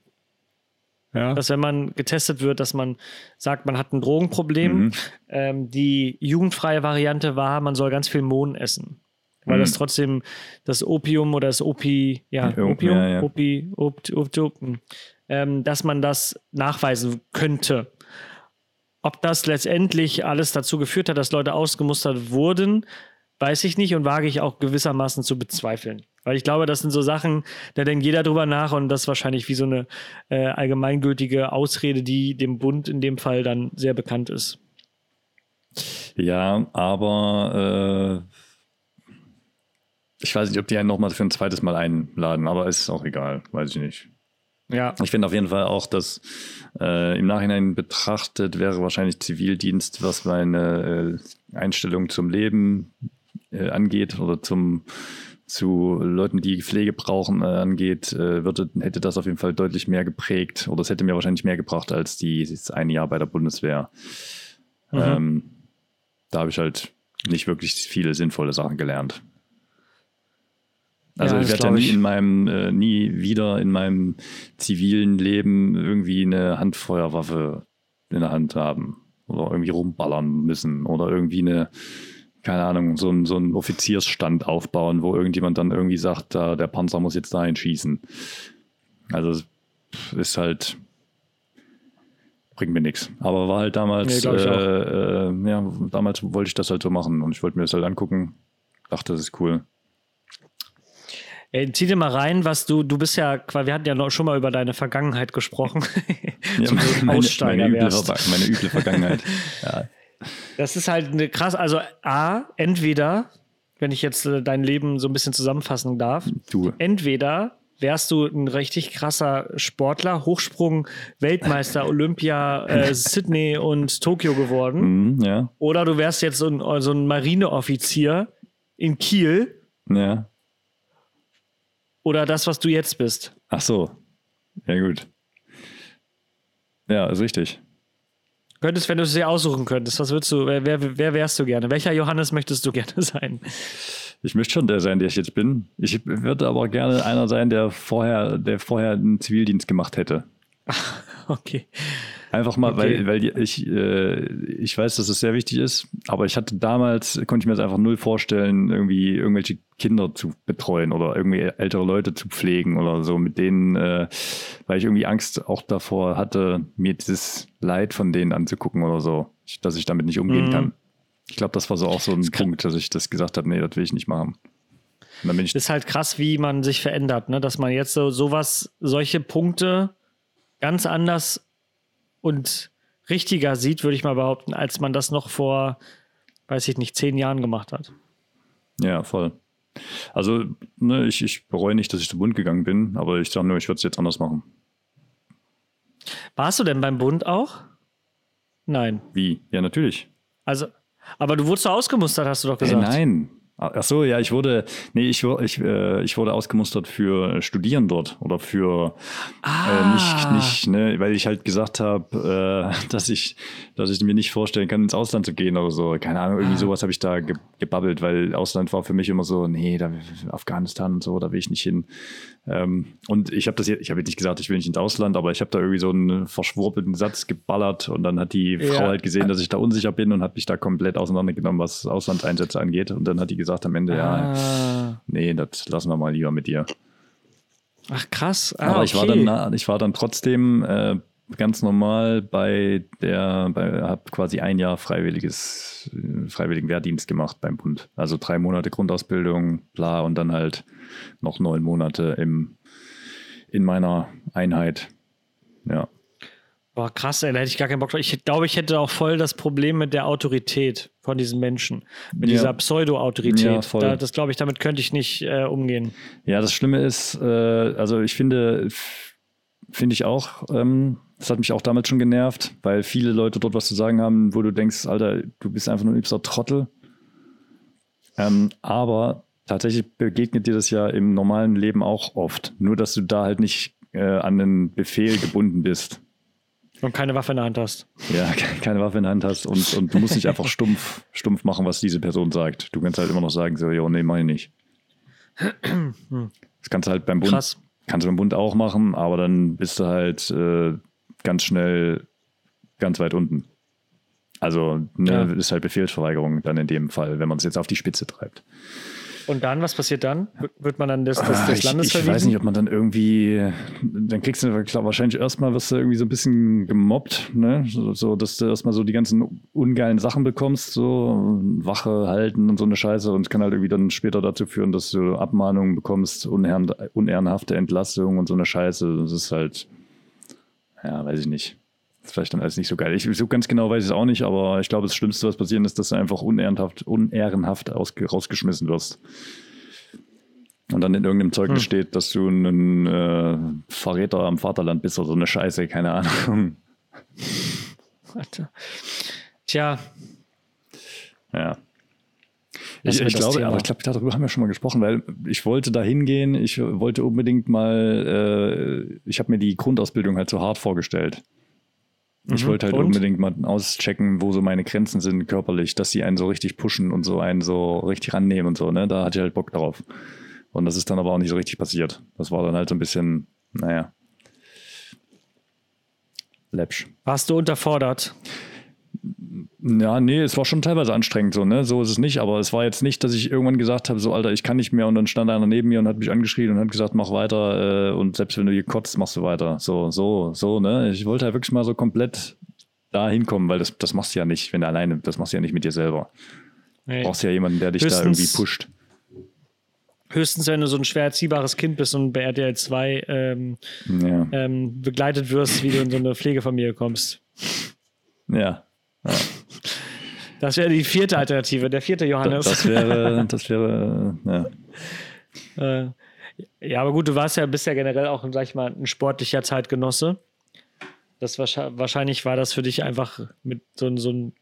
Ja. dass wenn man getestet wird, dass man sagt, man hat ein Drogenproblem. Mhm. Ähm, die jugendfreie Variante war, man soll ganz viel Mohn essen. Weil Mhm. das trotzdem das Opium oder das Opi, ja, Ja, Opium, ja, ja. Opi, Opt, Opt, Opt, ähm, dass man das nachweisen könnte. Ob das letztendlich alles dazu geführt hat, dass Leute ausgemustert wurden, weiß ich nicht und wage ich auch gewissermaßen zu bezweifeln. Weil ich glaube, das sind so Sachen, da denkt jeder drüber nach und das ist wahrscheinlich wie so eine äh, allgemeingültige Ausrede, die dem Bund in dem Fall dann sehr bekannt ist. Ja, aber äh, ich weiß nicht, ob die einen nochmal für ein zweites Mal einladen, aber ist auch egal, weiß ich nicht. Ja, Ich finde auf jeden Fall auch, dass äh, im Nachhinein betrachtet wäre wahrscheinlich Zivildienst, was meine äh, Einstellung zum Leben äh, angeht oder zum zu Leuten, die Pflege brauchen, äh, angeht, äh, würde, hätte das auf jeden Fall deutlich mehr geprägt oder es hätte mir wahrscheinlich mehr gebracht als die, das eine Jahr bei der Bundeswehr. Mhm. Ähm, da habe ich halt nicht wirklich viele sinnvolle Sachen gelernt. Also Ja, ich werde ja nie ich. in meinem, äh, nie wieder in meinem zivilen Leben irgendwie eine Handfeuerwaffe in der Hand haben oder irgendwie rumballern müssen oder irgendwie eine, keine Ahnung, so ein, so ein Offiziersstand aufbauen, wo irgendjemand dann irgendwie sagt, da, der Panzer muss jetzt dahin schießen. Also es ist halt, bringt mir nichts. Aber war halt damals, Nee, äh, äh, ja, damals wollte ich das halt so machen und ich wollte mir das halt angucken. Dachte, das ist cool. Ey, zieh dir mal rein, was du, du bist ja, wir hatten ja noch schon mal über deine Vergangenheit gesprochen. [laughs] Ja, Aussteiger meine, üble, meine üble Vergangenheit. [laughs] ja. Das ist halt eine krass, also A, entweder, wenn ich jetzt äh, dein Leben so ein bisschen zusammenfassen darf, Du. entweder wärst du ein richtig krasser Sportler, Hochsprung, Weltmeister, [laughs] Olympia, äh, Sydney und Tokio geworden, Mhm, ja, oder du wärst jetzt so ein, so ein Marineoffizier in Kiel ja. Oder das, was du jetzt bist. Ach so. Ja, gut. Ja, ist richtig. Könntest, wenn du es dir aussuchen könntest, was würdest du, wer, wer, wer wärst du gerne? Welcher Johannes möchtest du [laughs] gerne sein? Ich möchte schon der sein, der ich jetzt bin. Ich würde aber gerne einer sein, der vorher, der vorher einen Zivildienst gemacht hätte. [laughs] Okay. Einfach mal, Okay. weil, weil ich, äh, ich weiß, dass es sehr wichtig ist, aber ich hatte damals, konnte ich mir das einfach null vorstellen, irgendwie irgendwelche Kinder zu betreuen oder irgendwie ältere Leute zu pflegen oder so, mit denen, äh, weil ich irgendwie Angst auch davor hatte, mir dieses Leid von denen anzugucken oder so, dass ich damit nicht umgehen Mhm. kann. Ich glaube, das war so auch so ein Punkt, dass ich das gesagt habe, nee, das will ich nicht machen. Und dann bin ich, ist halt krass, wie man sich verändert, ne? dass man jetzt so sowas, solche Punkte ganz anders und richtiger sieht, würde ich mal behaupten, als man das noch vor, weiß ich nicht, zehn Jahren gemacht hat. ja, voll. Also, ne, ich, ich bereue nicht, dass ich zum Bund gegangen bin, aber ich sage nur, ich würde es jetzt anders machen. Warst du denn beim Bund auch? Nein. Wie? Ja, natürlich. Also, aber du wurdest doch ausgemustert, hast du doch Äh, gesagt. nein. Ach so, ja, ich wurde, nee, ich, ich, äh, ich wurde ausgemustert für Studieren dort oder für äh, nicht, nicht, ne, weil ich halt gesagt habe, äh, [laughs] dass ich, dass ich mir nicht vorstellen kann, ins Ausland zu gehen oder so. Keine Ahnung, irgendwie sowas habe ich da ge gebabbelt, weil Ausland war für mich immer so, nee, da Afghanistan und so, da will ich nicht hin. Ähm, und ich habe das jetzt, ich habe jetzt nicht gesagt, ich will nicht ins Ausland, aber ich habe da irgendwie so einen verschwurbelten Satz geballert und dann hat die Ja. Frau halt gesehen, dass ich da unsicher bin und hat mich da komplett auseinandergenommen, was Auslandseinsätze angeht. Und dann hat die gesagt am Ende, ja, Ah. nee, das lassen wir mal lieber mit dir. Ach krass. Ah, Aber ich war okay. dann, na- ich war dann trotzdem äh, ganz normal bei der, bei, habe quasi ein Jahr freiwilliges, äh, freiwilligen Wehrdienst gemacht beim Bund. Also drei Monate Grundausbildung, bla, und dann halt noch neun Monate im, in meiner Einheit. Ja. Boah, krass, ey, da hätte ich gar keinen Bock drauf. Ich glaube, ich hätte auch voll das Problem mit der Autorität von diesen Menschen. Mit Ja. dieser Pseudo-Autorität. Ja, voll. da, das glaube ich, damit könnte ich nicht äh, umgehen. Ja, das Schlimme ist, äh, also ich finde, finde ich auch, ähm, das hat mich auch damals schon genervt, weil viele Leute dort was zu sagen haben, wo du denkst, Alter, du bist einfach nur ein übster Trottel. Ähm, aber tatsächlich begegnet dir das ja im normalen Leben auch oft. Nur, dass du da halt nicht äh, an den Befehl gebunden bist. Und keine Waffe in der Hand hast. Ja, [laughs] ke- keine Waffe in der Hand hast und, und du musst nicht einfach stumpf, stumpf machen, was diese Person sagt. Du kannst halt immer noch sagen, so, jo, nee, mach ich nicht. Das kannst du halt beim Bund, Krass. kannst du beim Bund auch machen, aber dann bist du halt äh, ganz schnell ganz weit unten. Also ne, Ja. ist halt Befehlsverweigerung dann in dem Fall, wenn man es jetzt auf die Spitze treibt. Und dann, was passiert dann? Wird man dann des, des, Ah, des ich, Landes ich weiß verwiesen? nicht, ob man dann irgendwie, dann kriegst du klar, wahrscheinlich erstmal wirst du irgendwie so ein bisschen gemobbt, ne? So, so dass du erstmal so die ganzen ungeilen Sachen bekommst, so Wache halten und so eine Scheiße und es kann halt irgendwie dann später dazu führen, dass du Abmahnungen bekommst, unehrenhafte Entlassung und so eine Scheiße. Das ist halt, ja, weiß ich nicht. Das ist vielleicht dann alles nicht so geil. Ich so ganz genau weiß ich es auch nicht, aber ich glaube, das Schlimmste, was passieren ist, dass du einfach unehrenhaft, unehrenhaft ausge, rausgeschmissen wirst. Und dann in irgendeinem Zeugnis steht, dass du ein äh, Verräter am Vaterland bist oder so eine Scheiße, keine Ahnung. Alter. Tja, Ja. Ich, ich glaube, Thema. aber ich glaube, darüber haben wir schon mal gesprochen, weil ich wollte da hingehen, ich wollte unbedingt mal, äh, ich habe mir die Grundausbildung halt so hart vorgestellt. Ich Mhm. wollte halt Und? unbedingt mal auschecken, wo so meine Grenzen sind körperlich, dass sie einen so richtig pushen und so einen so richtig rannehmen und so, ne? Da hatte ich halt Bock drauf. Und das ist dann aber auch nicht so richtig passiert. Das war dann halt so ein bisschen, naja, läppsch. warst du unterfordert? Ja, nee, es war schon teilweise anstrengend so, ne? So ist es nicht, aber es war jetzt nicht, dass ich irgendwann gesagt habe, so Alter, ich kann nicht mehr und dann stand einer neben mir und hat mich angeschrien und hat gesagt, mach weiter äh, und selbst wenn du hier kotzt, machst du weiter. So, so, so, ne? Ich wollte halt wirklich mal so komplett da hinkommen, weil das, das machst du ja nicht, wenn du alleine, das machst du ja nicht mit dir selber. Nee. Du brauchst ja jemanden, der dich da Höchstens- irgendwie pusht. Höchstens, wenn du so ein schwer erziehbares Kind bist und bei RTL 2 ähm, Ja. ähm, begleitet wirst, wie du in so eine Pflegefamilie kommst. Ja. Das wäre die vierte Alternative, der vierte Johannes. das wäre, das wäre, ja. [laughs] Äh, ja, aber gut, du warst ja, bist ja generell auch, sag ich mal, ein sportlicher Zeitgenosse. Das wahrscheinlich, war das für dich einfach mit so, so ein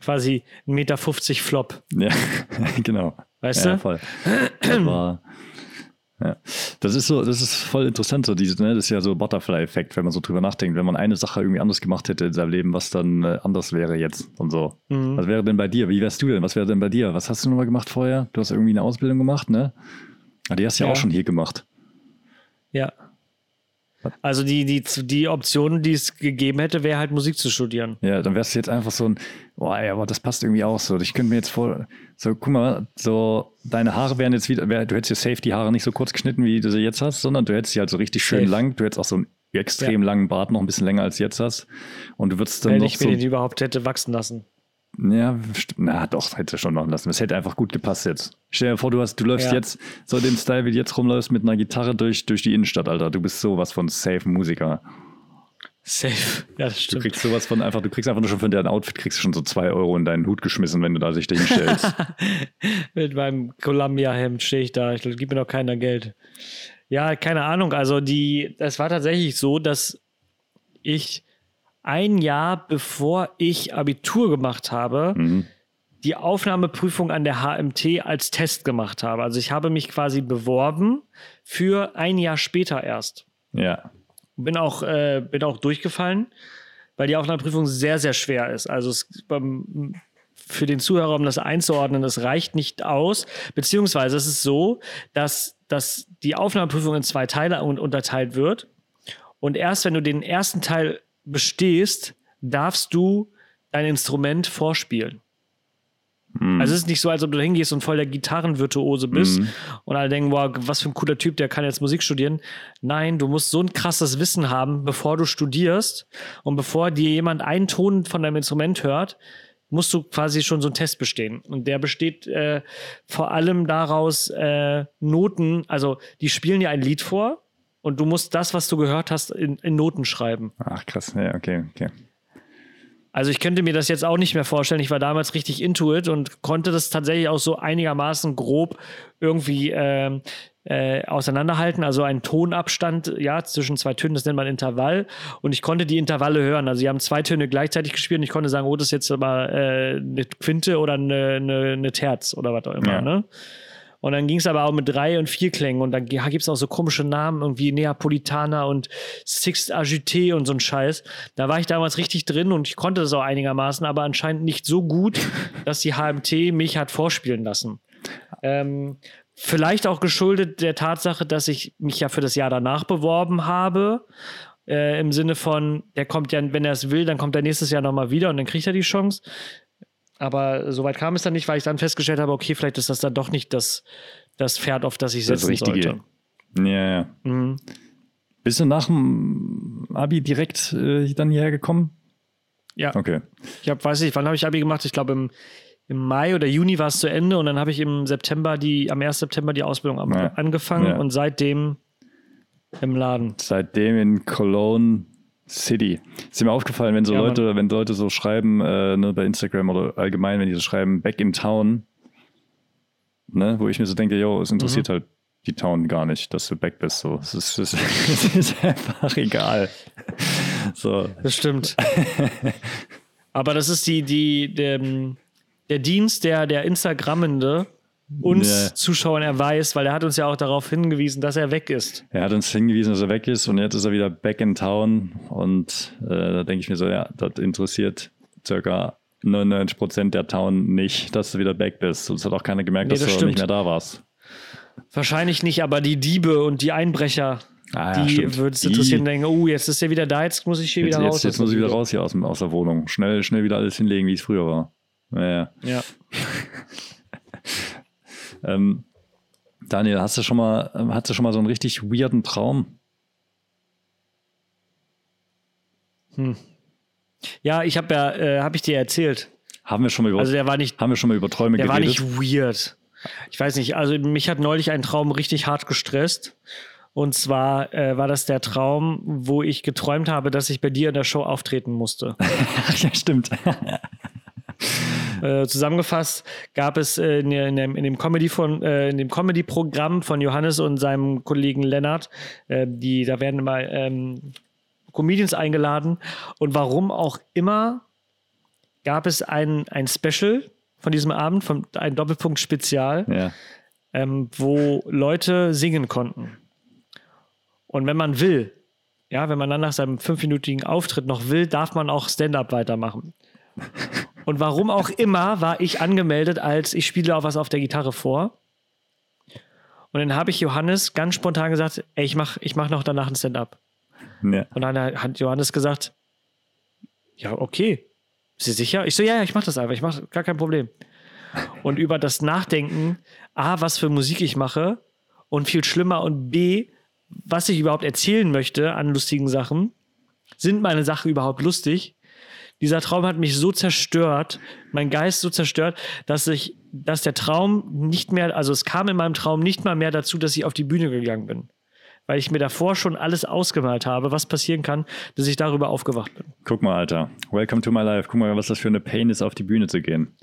quasi 1,50 Meter Flop. Ja, [laughs] genau. Weißt ja, du? voll. Das war, ja. Das ist so, das ist voll interessant, so diese, ne? Das ist ja so Butterfly-Effekt, wenn man so drüber nachdenkt, wenn man eine Sache irgendwie anders gemacht hätte in seinem Leben, was dann äh, anders wäre jetzt und so. Mhm. Was wäre denn bei dir? Wie wärst du denn? Was wäre denn bei dir? Was hast du nochmal gemacht vorher? Du hast irgendwie eine Ausbildung gemacht, ne? Ah, die hast du ja, Ja. auch schon hier gemacht. Ja. Also die, die, die Option, die es gegeben hätte, wäre halt Musik zu studieren. Ja, dann wärst du jetzt einfach so ein, boah, ey, aber das passt irgendwie auch so. Ich könnte mir jetzt vor, so, guck mal, so, deine Haare wären jetzt wieder, wär, du hättest dir safe die Haare nicht so kurz geschnitten, wie du sie jetzt hast, sondern du hättest sie halt so richtig schön Safe. lang. Du hättest auch so einen extrem Ja. langen Bart, noch ein bisschen länger als jetzt hast. Und du würdest dann Wenn noch ich so, mir den überhaupt hätte wachsen lassen. Ja, na doch, hätte schon machen lassen. Das hätte einfach gut gepasst jetzt. Stell dir vor, du hast, du läufst Ja. jetzt so den Style, wie du jetzt rumläufst, mit einer Gitarre durch, durch die Innenstadt, Alter. Du bist sowas von safe Musiker. Safe. Ja, das Du stimmt. kriegst sowas von einfach, du kriegst einfach nur schon für dein Outfit, kriegst du schon so zwei Euro in deinen Hut geschmissen, wenn du da sich dahin stellst. [laughs] Mit meinem Columbia-Hemd stehe ich da. Ich glaube, gibt mir noch keiner Geld. Ja, keine Ahnung. Also die, das war tatsächlich so, dass ich ein Jahr bevor ich Abitur gemacht habe, mhm. die Aufnahmeprüfung an der HMT als Test gemacht habe. Also ich habe mich quasi beworben für ein Jahr später erst. Ja. Bin auch, äh, bin auch durchgefallen, weil die Aufnahmeprüfung sehr, sehr schwer ist. Also es, beim, für den Zuhörer, um das einzuordnen, das reicht nicht aus. Beziehungsweise es ist so, dass, dass die Aufnahmeprüfung in zwei Teile un unterteilt wird. Und erst wenn du den ersten Teil bestehst, darfst du dein Instrument vorspielen. Mhm. Also es ist nicht so, als ob du hingehst und voll der Gitarrenvirtuose bist Mhm. und alle denken, wow, was für ein cooler Typ, der kann jetzt Musik studieren. Nein, du musst so ein krasses Wissen haben, bevor du studierst und bevor dir jemand einen Ton von deinem Instrument hört, musst du quasi schon so einen Test bestehen. Und der besteht äh, vor allem daraus, äh, Noten, also die spielen dir ein Lied vor und du musst das, was du gehört hast, in, in Noten schreiben. Ach krass, ja, okay, okay. Also ich könnte mir das jetzt auch nicht mehr vorstellen. Ich war damals richtig into it und konnte das tatsächlich auch so einigermaßen grob irgendwie ähm, äh, auseinanderhalten. Also ein Tonabstand, ja, zwischen zwei Tönen, das nennt man Intervall. Und ich konnte die Intervalle hören. Also sie haben zwei Töne gleichzeitig gespielt und ich konnte sagen, oh, das ist jetzt aber äh, eine Quinte oder eine, eine, eine Terz oder was auch immer. Ja. Ne? Und dann ging es aber auch mit drei und vier Klängen und dann gibt es auch so komische Namen, irgendwie Neapolitaner und Sixth Agité und so ein Scheiß. Da war ich damals richtig drin und ich konnte das auch einigermaßen, aber anscheinend nicht so gut, [laughs] dass die HMT mich hat vorspielen lassen. Ähm, vielleicht auch geschuldet der Tatsache, dass ich mich ja für das Jahr danach beworben habe. Äh, Im Sinne von, der kommt ja, wenn er es will, dann kommt er nächstes Jahr nochmal wieder und dann kriegt er die Chance. Aber soweit kam es dann nicht, weil ich dann festgestellt habe, okay, vielleicht ist das dann doch nicht das, das Pferd, auf das ich Das setzen Richtige. sollte. Ja, ja. Mhm. Bist du nach dem Abi direkt äh, dann hierher gekommen? Ja, Okay. ich habe, weiß nicht, wann habe ich Abi gemacht? Ich glaube im, im Mai oder Juni war es zu Ende und dann habe ich im September die, am 1. September die Ausbildung Ja. angefangen Ja. und seitdem im Laden. Seitdem in Cologne City. Ist mir aufgefallen, wenn so Ja, Leute, wenn Leute so schreiben, äh, ne, bei Instagram oder allgemein, wenn die so schreiben, back in town, ne, wo ich mir so denke, yo, es Mhm. interessiert halt die Town gar nicht, dass du back bist. So. Es, ist, es, [laughs] es ist einfach egal. So. Das stimmt. Aber das ist die, die, der, der Dienst der, der Instagrammende uns Ja. Zuschauern erweist, weil er hat uns ja auch darauf hingewiesen, dass er weg ist. Er hat uns hingewiesen, dass er weg ist und jetzt ist er wieder back in town und äh, da denke ich mir so, ja, das interessiert circa 99 Prozent der Town nicht, dass du wieder back bist. Sonst hat auch keiner gemerkt, Nee, dass das du nicht mehr da warst. Wahrscheinlich nicht, aber die Diebe und die Einbrecher, Ah, ja, die würde es Die- interessieren, denken, oh, jetzt ist er wieder da, jetzt muss ich hier Jetzt, wieder raus. jetzt, jetzt muss ich wieder raus hier aus, aus der Wohnung. Schnell, schnell wieder alles hinlegen, wie es früher war. Naja. Ja. [laughs] Ähm, Daniel, hast du schon mal, ähm, hast du schon mal so einen richtig weirden Traum? Ja, ich habe ja, äh, habe ich dir erzählt. Haben wir schon mal über, Also der war nicht, haben wir schon mal über Träume der war geredet? nicht weird. Ich weiß nicht, also mich hat neulich ein Traum richtig hart gestresst. Und zwar äh, war das der Traum, wo ich geträumt habe, dass ich bei dir in der Show auftreten musste. [laughs] Ja, stimmt. Äh, zusammengefasst gab es äh, in, in dem, in dem Comedy von äh, in dem Comedy-Programm von Johannes und seinem Kollegen Lennart, äh, die da werden immer ähm, Comedians eingeladen und warum auch immer gab es ein, ein Special von diesem Abend, von ein Doppelpunkt Spezial, ja. ähm, wo Leute singen konnten. Und wenn man will, ja, wenn man dann nach seinem fünfminütigen Auftritt noch will, darf man auch Stand-up weitermachen. [laughs] Und warum auch immer war ich angemeldet als ich spiele auch was auf der Gitarre vor. Und dann habe ich Johannes ganz spontan gesagt, ey, ich mache ich mach noch danach ein Stand-up. ja. Und dann hat Johannes gesagt, ja, okay. Ist Sie sicher? Ich so, ja, ja, ich mache das einfach, ich mache gar kein Problem. Und über das Nachdenken, A, was für Musik ich mache und viel schlimmer und B, was ich überhaupt erzählen möchte an lustigen Sachen, sind meine Sachen überhaupt lustig? Dieser Traum hat mich so zerstört, mein Geist so zerstört, dass ich, dass der Traum nicht mehr, also es kam in meinem Traum nicht mal mehr dazu, dass ich auf die Bühne gegangen bin. Weil ich mir davor schon alles ausgemalt habe, was passieren kann, dass ich darüber aufgewacht bin. Guck mal, Alter. Welcome to my life. Guck mal, was das für eine Pain ist, auf die Bühne zu gehen.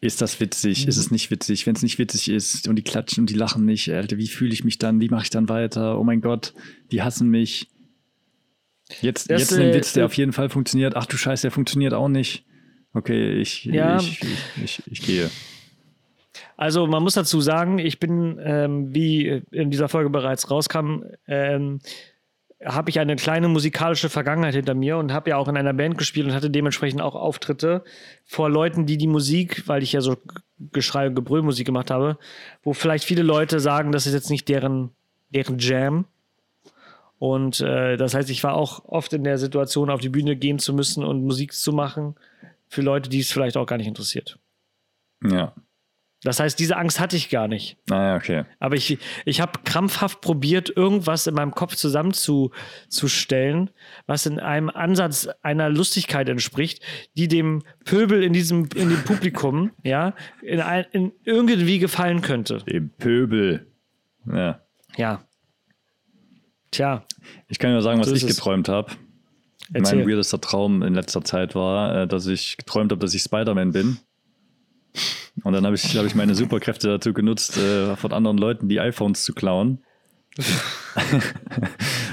Ist das witzig? Ist es nicht witzig? Wenn es nicht witzig ist und die klatschen und die lachen nicht, Alter, wie fühle ich mich dann? Wie mache ich dann weiter? Oh mein Gott, die hassen mich. Jetzt, Das, jetzt ein äh, Witz, der äh, auf jeden Fall funktioniert. Ach du Scheiße, der funktioniert auch nicht. Okay, ich, Ja. ich, ich, ich, ich gehe. Also man muss dazu sagen, ich bin, ähm, wie in dieser Folge bereits rauskam, ähm, habe ich eine kleine musikalische Vergangenheit hinter mir und habe ja auch in einer Band gespielt und hatte dementsprechend auch Auftritte vor Leuten, die die Musik, weil ich ja so Geschrei- und Gebrüllmusik gemacht habe, wo vielleicht viele Leute sagen, das ist jetzt nicht deren, deren Jam. Und äh, das heißt, ich war auch oft in der Situation, auf die Bühne gehen zu müssen und Musik zu machen für Leute, die es vielleicht auch gar nicht interessiert. Ja. Das heißt, diese Angst hatte ich gar nicht. Naja, okay. Aber ich, ich habe krampfhaft probiert, irgendwas in meinem Kopf zusammenzustellen, was in einem Ansatz einer Lustigkeit entspricht, die dem Pöbel in diesem in dem Publikum, [laughs] ja, in, ein, in irgendwie gefallen könnte. Dem Pöbel. Ja. Ja. Tja, Ich kann dir sagen, was ich geträumt habe. Mein weirdester Traum in letzter Zeit war, äh, dass ich geträumt habe, dass ich Spider-Man bin. Und dann habe ich, hab ich meine Superkräfte dazu genutzt, äh, von anderen Leuten die iPhones zu klauen. [laughs]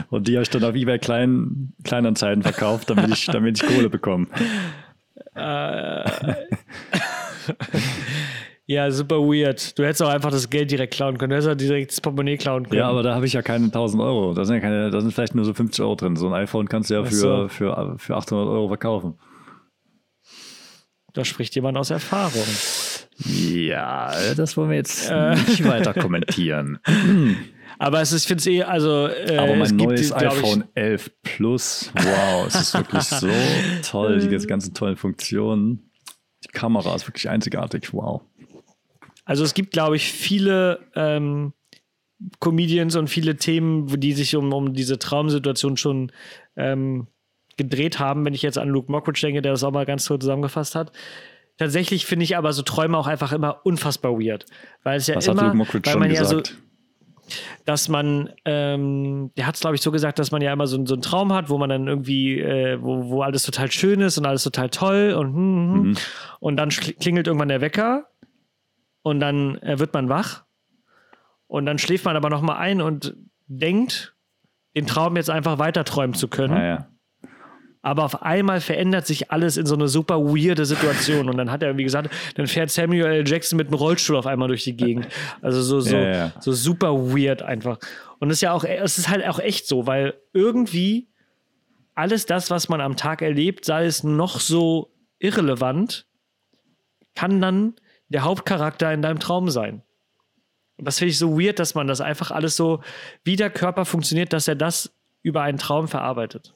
Und die habe ich dann auf eBay Klein, Kleinanzeigen verkauft, damit ich, damit ich Kohle bekomme. [laughs] ja, super weird. Du hättest auch einfach das Geld direkt klauen können. Du hättest auch direkt das Portemonnaie klauen können. Ja, aber da habe ich ja keine 1000 Euro. Da sind ja keine, da sind vielleicht nur so 50 Euro drin. So ein iPhone kannst du ja für, so. für, für 800 Euro verkaufen. da spricht jemand aus Erfahrung. Ja, das wollen wir jetzt Äh. nicht weiter kommentieren. [laughs] Aber es ist, ich finde es eh, also äh, Aber es mein gibt, neues ich, iPhone 11 Plus, wow, es ist wirklich so [laughs] toll, die ganzen tollen Funktionen. Die Kamera ist wirklich einzigartig, wow. Also es gibt, glaube ich, viele ähm, Comedians und viele Themen, die sich um, um diese Traumsituation schon ähm, gedreht haben, wenn ich jetzt an Luke Mockridge denke, der das auch mal ganz toll zusammengefasst hat. Tatsächlich finde ich aber so Träume auch einfach immer unfassbar weird. Weil es ja Was hat immer, Luke Mockridge weil schon man ja so, gesagt? dass man, ähm, der hat es, glaube ich, so gesagt, dass man ja immer so, so einen Traum hat, wo man dann irgendwie, äh, wo, wo alles total schön ist und alles total toll und, hm, hm, Mhm. und dann klingelt irgendwann der Wecker und dann äh, wird man wach und dann schläft man aber nochmal ein und denkt, den Traum jetzt einfach weiter träumen zu können. Naja. Aber auf einmal verändert sich alles in so eine super weirde Situation. Und dann hat er, wie gesagt, dann fährt Samuel L. Jackson mit einem Rollstuhl auf einmal durch die Gegend. Also so, so, Ja, ja. so super weird einfach. Und es ist ja auch, es ist halt auch echt so, weil irgendwie alles das, was man am Tag erlebt, sei es noch so irrelevant, kann dann der Hauptcharakter in deinem Traum sein. Und das finde ich so weird, dass man das einfach alles so, wie der Körper funktioniert, dass er das über einen Traum verarbeitet.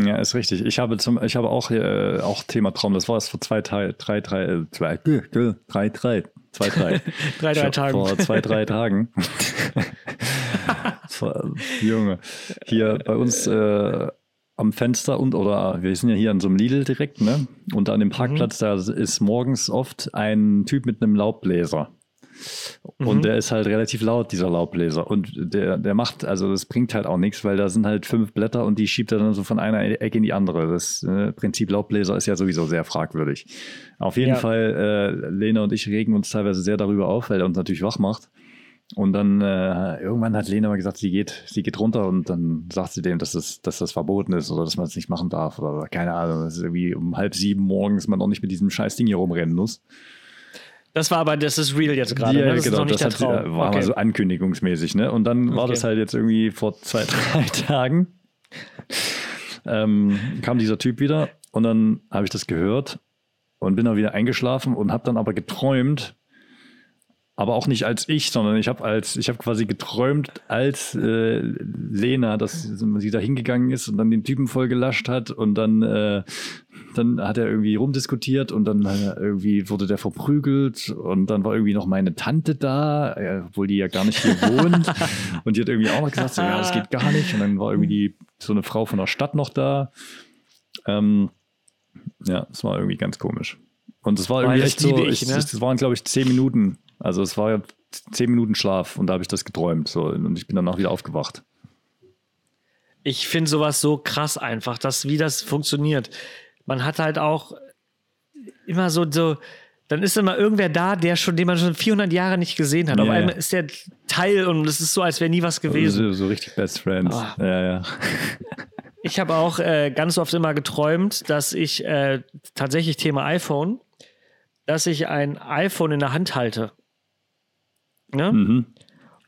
Ja, ist richtig. Ich habe zum, ich habe auch, äh, auch Thema Traum. Das war es vor zwei, drei, drei, drei, zwei, äh, drei, drei, zwei, drei. [laughs] Drei, drei Tagen. Vor zwei, drei Tagen. [laughs] [laughs] Junge. Hier bei uns äh, am Fenster und oder wir sind ja hier an so einem Lidl direkt, ne? Und an dem Parkplatz, da ist morgens oft ein Typ mit einem Laubbläser. Und der ist halt relativ laut, dieser Laubbläser. Und der, der macht, also das bringt halt auch nichts, weil da sind halt fünf Blätter und die schiebt er dann so von einer Ecke in die andere. Das äh, Prinzip Laubbläser ist ja sowieso sehr fragwürdig. Auf jeden Ja. Fall, äh, Lena und ich regen uns teilweise sehr darüber auf, weil er uns natürlich wach macht. Und dann äh, irgendwann hat Lena mal gesagt, sie geht, sie geht runter und dann sagt sie dem, dass das, dass das verboten ist oder dass man es nicht machen darf oder keine Ahnung. Das ist irgendwie um halb sieben morgens man noch nicht mit diesem scheiß Ding hier rumrennen muss. Das war aber, das ist real jetzt gerade. Ja, ne? Das genau, ist noch nicht das der hat, Traum. war okay. mal so ankündigungsmäßig, ne? Und dann war Okay. das halt jetzt irgendwie vor zwei, [laughs] drei Tagen. Ähm, kam dieser Typ wieder und dann habe ich das gehört und bin dann wieder eingeschlafen und habe dann aber geträumt, aber auch nicht als ich, sondern ich habe als ich habe quasi geträumt als äh, Lena, dass sie da hingegangen ist und dann den Typen voll gelascht hat und dann äh, dann hat er irgendwie rumdiskutiert und dann äh, irgendwie wurde der verprügelt und dann war irgendwie noch meine Tante da, äh, obwohl die ja gar nicht hier wohnt [laughs] und die hat irgendwie auch noch gesagt, so, ja, das geht gar nicht und dann war irgendwie die, so eine Frau von der Stadt noch da. Ähm, Ja, es war irgendwie ganz komisch. Und es war irgendwie das echt so, ich, ich, ne? es waren, glaube ich, zehn Minuten. Also es war zehn Minuten Schlaf und da habe ich das geträumt. So, und ich bin danach wieder aufgewacht. Ich finde sowas so krass einfach, dass wie das funktioniert. Man hat halt auch immer so, so dann ist immer irgendwer da, der schon, den man schon 400 Jahre nicht gesehen hat. Auf Ja, ja. einmal ist der Teil und es ist so, als wäre nie was gewesen. So, so richtig Best Friends. Ah. Ja, ja. Ich habe auch äh, ganz oft immer geträumt, dass ich äh, tatsächlich Thema iPhone, dass ich ein iPhone in der Hand halte. Ne? Mhm.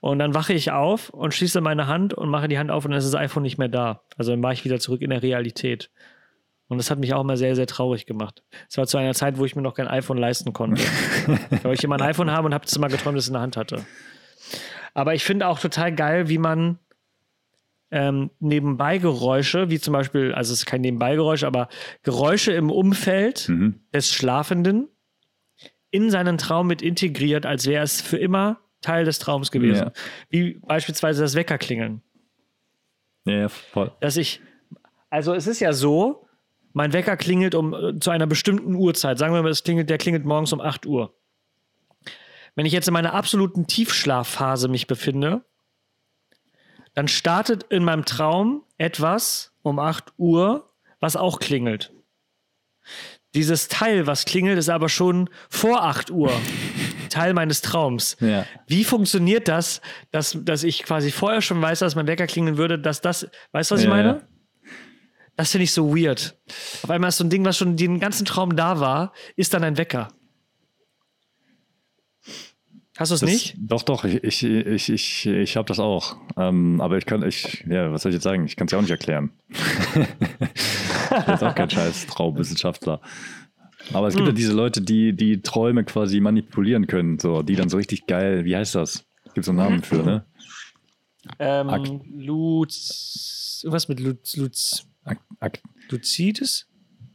Und dann wache ich auf und schließe meine Hand und mache die Hand auf und dann ist das iPhone nicht mehr da. Also dann war ich wieder zurück in der Realität. Und das hat mich auch immer sehr, sehr traurig gemacht. Es war zu einer Zeit, wo ich mir noch kein iPhone leisten konnte. [laughs] Weil ich immer ein iPhone habe und habe es immer geträumt, dass ich es in der Hand hatte. Aber ich finde auch total geil, wie man ähm, Nebenbeigeräusche, wie zum Beispiel, also es ist kein Nebenbeigeräusch, aber Geräusche im Umfeld Mhm. des Schlafenden in seinen Traum mit integriert, als wäre es für immer Teil des Traums gewesen. Ja. Wie beispielsweise das Weckerklingeln. Ja, ja, voll. Dass ich, also es ist ja so, mein Wecker klingelt um äh, zu einer bestimmten Uhrzeit. Sagen wir mal, es klingelt, der klingelt morgens um 8 Uhr. Wenn ich jetzt in meiner absoluten Tiefschlafphase mich befinde, dann startet in meinem Traum etwas um 8 Uhr, was auch klingelt. Dieses Teil, was klingelt, ist aber schon vor 8 Uhr. [laughs] Teil meines Traums. Ja. Wie funktioniert das, dass, dass ich quasi vorher schon weiß, dass mein Wecker klingeln würde, dass das, weißt du, was ich Ja, meine? ja. Das finde ich so weird. Auf einmal ist so ein Ding, was schon den ganzen Traum da war, ist dann ein Wecker. Hast du es nicht? Doch, doch, ich, ich, ich, ich, ich habe das auch. Ähm, aber ich kann, ich, ja, was soll ich jetzt sagen? Ich kann es ja auch nicht erklären. [laughs] ich [laughs] bin jetzt auch kein scheiß Traumwissenschaftler. Aber es gibt Hm. ja diese Leute, die die Träume quasi manipulieren können, so, die dann so richtig geil, wie heißt das? Gibt so einen Namen für, ne? Ähm, Akt- Luz, irgendwas mit Luz, Luz, Ak Ak Lucides?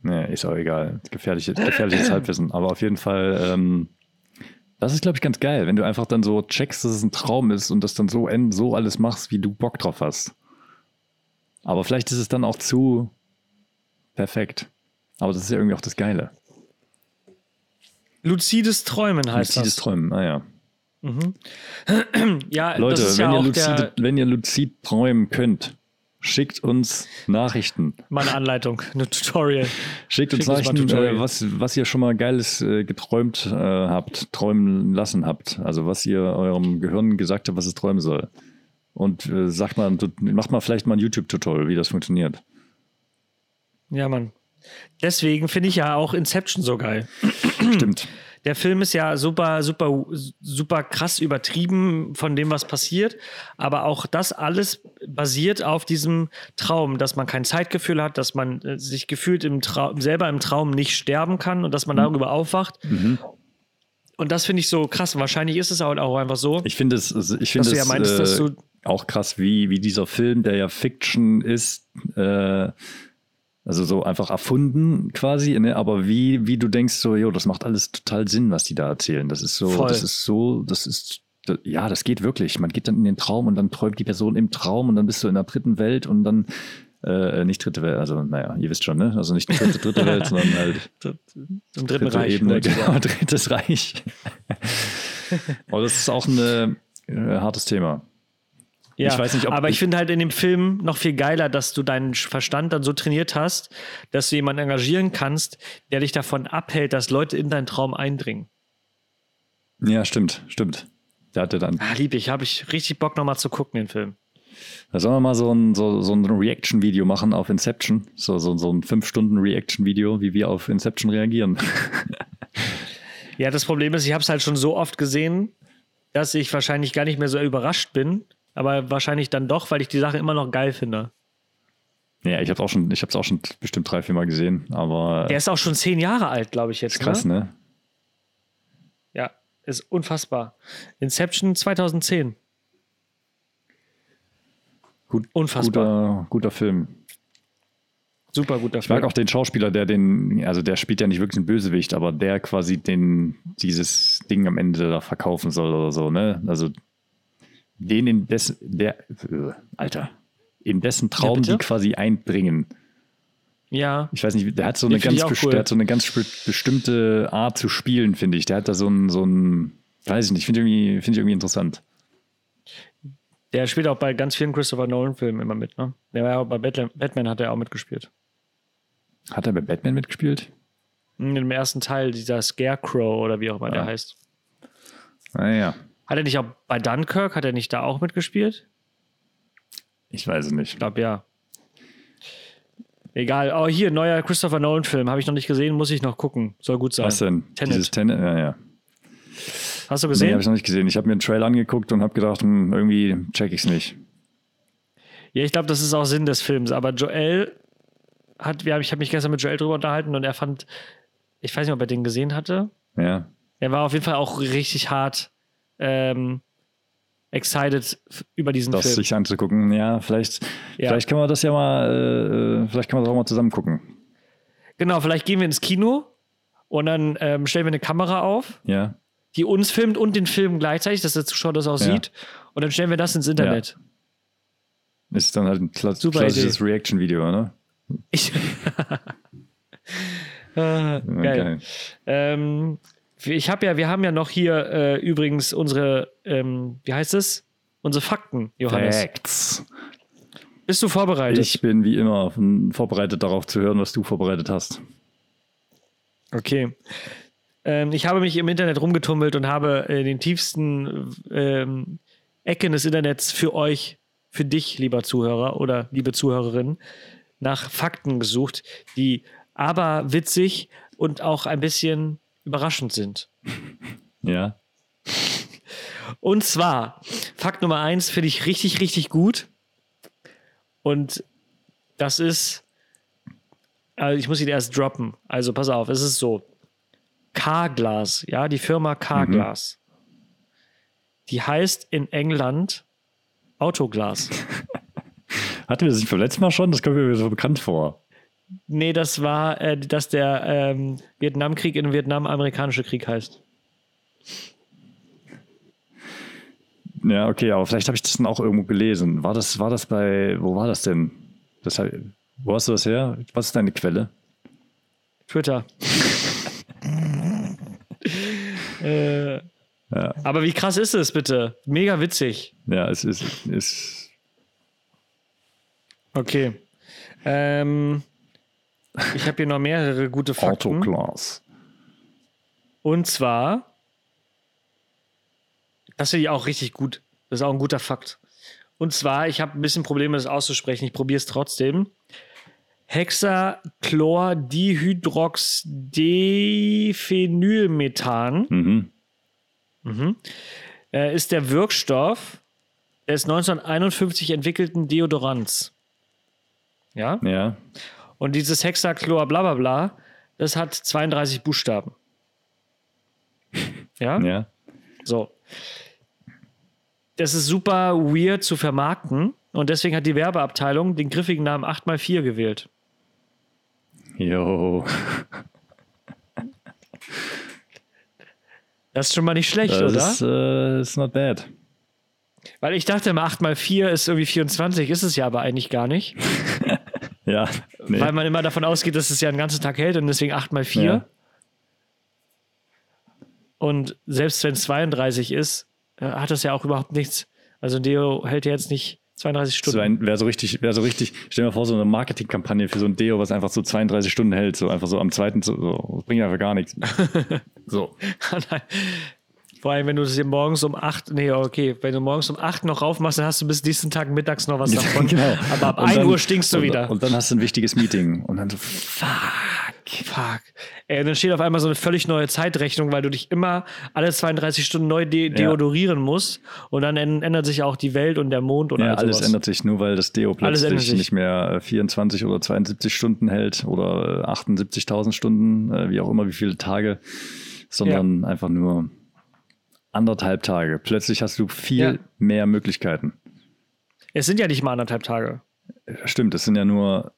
ne, ist auch egal. Gefährliches, gefährliches Halbwissen. Aber auf jeden Fall, ähm, das ist, glaube ich, ganz geil, wenn du einfach dann so checkst, dass es ein Traum ist und das dann so, so alles machst, wie du Bock drauf hast. Aber vielleicht ist es dann auch zu perfekt. Aber das ist ja irgendwie auch das Geile. Lucides Träumen heißt Luzides das. Träumen, naja. Ja, Leute, das ist wenn, ja ihr lucide, wenn ihr luzid träumen könnt, schickt uns Nachrichten. meine Anleitung, eine Tutorial. Schickt uns Schickt uns Nachrichten, äh, was, was ihr schon mal Geiles äh, geträumt äh, habt, träumen lassen habt. Also was ihr eurem Gehirn gesagt habt, was es träumen soll. Und äh, sagt mal, macht mal vielleicht mal ein YouTube-Tutorial, wie das funktioniert. Ja, Mann. Deswegen finde ich ja auch Inception so geil. Stimmt. Der Film ist ja super, super, super krass übertrieben von dem, was passiert. Aber auch das alles basiert auf diesem Traum, dass man kein Zeitgefühl hat, dass man äh, sich gefühlt im Traum, selber im Traum nicht sterben kann und dass man darüber aufwacht. Und das finde ich so krass. Wahrscheinlich ist es auch auch einfach so. Ich finde es, ich finde ja es meintest, dass äh, auch krass, wie, wie dieser Film, der ja Fiction ist, äh, also so einfach erfunden quasi, ne? aber wie, wie du denkst, so, jo, das macht alles total Sinn, was die da erzählen. Das ist so, Voll. das ist so, das ist, da- ja, das geht wirklich. Man geht dann in den Traum und dann träumt die Person im Traum und dann bist du in der dritten Welt und dann, äh, nicht dritte Welt, also naja, ihr wisst schon, ne? Also nicht dritte, dritte Welt, sondern halt [laughs] Im dritten dritte Reich. Ebene, genau, [laughs] drittes Reich. [laughs] aber das ist auch ein äh, hartes Thema. Ja, Ich weiß nicht, ob aber ich ich- finde halt in dem Film noch viel geiler, dass du deinen Verstand dann so trainiert hast, dass du jemanden engagieren kannst, der dich davon abhält, dass Leute in deinen Traum eindringen. Ja, stimmt, stimmt. Der hatte dann. Ah, lieb ich, habe ich richtig Bock nochmal zu gucken, den Film. Da sollen wir mal so ein, so, so ein Reaction-Video machen auf Inception. So, so, so ein 5-Stunden-Reaction-Video, wie wir auf Inception reagieren. Ja, das Problem ist, ich habe es halt schon so oft gesehen, dass ich wahrscheinlich gar nicht mehr so überrascht bin, aber wahrscheinlich dann doch, weil ich die Sache immer noch geil finde. ja, ich habe auch schon, ich habe es auch schon bestimmt drei, vier Mal gesehen, aber Der ist auch schon zehn Jahre alt, glaube ich jetzt. krass, ne? ne? Ja, ist unfassbar. Inception 2010. Gut, Unfassbar. Guter, guter Film. Super guter Ich mag auch den Schauspieler, der den, also der spielt ja nicht wirklich einen Bösewicht, aber der quasi den, dieses Ding am Ende da verkaufen soll oder so, ne? Also den in dessen, der, äh, Alter, in dessen Traum bitte? die quasi einbringen. Ja. Ich weiß nicht, der hat so eine, find ganz, cool. der hat so eine ganz be- bestimmte Art zu spielen, finde ich. Der hat da so ein, so ein weiß ich nicht, finde ich, irgendwie- finde ich irgendwie interessant. Der spielt auch bei ganz vielen Christopher Nolan-Filmen immer mit, ne? Der war ja auch bei Batman, Batman hat er auch mitgespielt. Hat er bei Batman mitgespielt? In dem ersten Teil, dieser Scarecrow oder wie auch immer der Ah. heißt. Naja, Hat er nicht auch bei Dunkirk, hat er nicht da auch mitgespielt? ich weiß es nicht. Ich glaube ja. Egal. Oh, hier, neuer Christopher Nolan-Film. Habe ich noch nicht gesehen, muss ich noch gucken. Soll gut sein. Was denn? Tenet. Dieses Tenet? Ja, ja. Hast du Nee, gesehen? habe ich noch nicht gesehen. Ich habe mir einen Trailer angeguckt und habe gedacht, hm, irgendwie check ich's nicht. Ja, ich glaube, das ist auch Sinn des Films. Aber Joel hat, wir haben, ich habe mich gestern mit Joel drüber unterhalten und er fand, ich weiß nicht, ob er den gesehen hatte. Ja. Er war auf jeden Fall auch richtig hart ähm, excited über diesen Das Film. sich anzugucken. Ja, vielleicht, Ja. vielleicht können wir das ja mal, äh, vielleicht können wir das auch mal zusammen gucken. Genau, vielleicht gehen wir ins Kino und dann ähm, stellen wir eine Kamera auf, Ja. die uns filmt und den Film gleichzeitig, dass der Zuschauer das auch Ja. sieht. Und dann stellen wir das ins Internet. Ist dann halt ein kla Super klassisches. Reaction-Video, ne? Ich, [laughs] Ah, geil. Ähm, ich habe ja, wir haben ja noch hier äh, übrigens unsere, ähm, wie heißt es? Unsere Fakten, Johannes. Facts. Bist du vorbereitet? Ich bin wie immer vorbereitet darauf zu hören, was du vorbereitet hast. Okay. Ähm, ich habe mich im Internet rumgetummelt und habe in den tiefsten ähm, Ecken des Internets für euch, für dich, lieber Zuhörer oder liebe Zuhörerin, nach Fakten gesucht, die aber witzig und auch ein bisschen überraschend sind. Ja. Und zwar, Fakt Nummer eins finde ich richtig, richtig gut. Und das ist, also ich muss ihn erst droppen. Also pass auf, es ist so. K-Glas, ja, die Firma K-Glas. Die heißt in England Autoglas. [laughs] Hatten wir das nicht beim letzten Mal schon? Das kommt mir so bekannt vor. Nee, das war, äh, dass der ähm, Vietnamkrieg in Vietnam amerikanische Krieg heißt. Ja, okay, aber vielleicht habe ich das dann auch irgendwo gelesen. War das, war das bei, wo war das denn? Das, wo hast du das her? Was ist deine Quelle? Twitter. [laughs] äh, Aber wie krass ist es bitte? Mega witzig. Ja, es ist, ist Okay. Ähm, ich habe hier noch mehrere gute Fakten. Autoglas. Und zwar, das finde ich auch richtig gut. Das ist auch ein guter Fakt. Und zwar, ich habe ein bisschen Probleme, das auszusprechen. Ich probiere es trotzdem. Hexachlordihydroxdiphenylmethan Mhm. äh, ist der Wirkstoff des 1951 entwickelten Deodorants. Ja? Ja. Und dieses Hexachlor bla bla bla, das hat 32 Buchstaben. Ja? [laughs] Ja. So. Das ist super weird zu vermarkten und deswegen hat die Werbeabteilung den griffigen Namen 8x4 gewählt. Jo. Das ist schon mal nicht schlecht, Das oder? ist, äh, ist not bad. Weil ich dachte immer, 8x4 ist irgendwie 24, ist es ja aber eigentlich gar nicht. [laughs] Ja. Nee. Weil man immer davon ausgeht, dass es ja einen ganzen Tag hält und deswegen 8x4. Ja. Und selbst wenn es 32 ist, äh, hat das ja auch überhaupt nichts. Also ein Deo hält ja jetzt nicht 32 So Stunden. wäre so richtig, wäre so richtig, stell dir mal vor, so eine Marketingkampagne für so ein Deo, was einfach so 32 Stunden hält, so einfach so am zweiten, so, so bringt einfach gar nichts. [laughs] so. [laughs] Vor allem, wenn du das hier morgens um 8, nee, okay, wenn du morgens um 8 noch raufmachst, dann hast du bis nächsten Tag mittags noch was davon. genau. Aber ab Und 1 dann- Uhr stinkst du und, wieder. Und dann hast du ein wichtiges Meeting und dann so, Fuck. Ey, dann steht auf einmal so eine völlig neue Zeitrechnung, weil du dich immer alle 32 Stunden neu de deodorieren musst. Und dann änd- ändert sich auch die Welt und der Mond und ja, all alles sowas. ändert sich nur, weil das Deo plötzlich nicht mehr äh, 24 oder 72 Stunden hält oder äh, 78.000 Stunden, äh, wie auch immer, wie viele Tage, sondern einfach nur anderthalb Tage. Plötzlich hast du viel Ja. mehr Möglichkeiten. Es sind ja nicht mal anderthalb Tage. Stimmt, es sind ja nur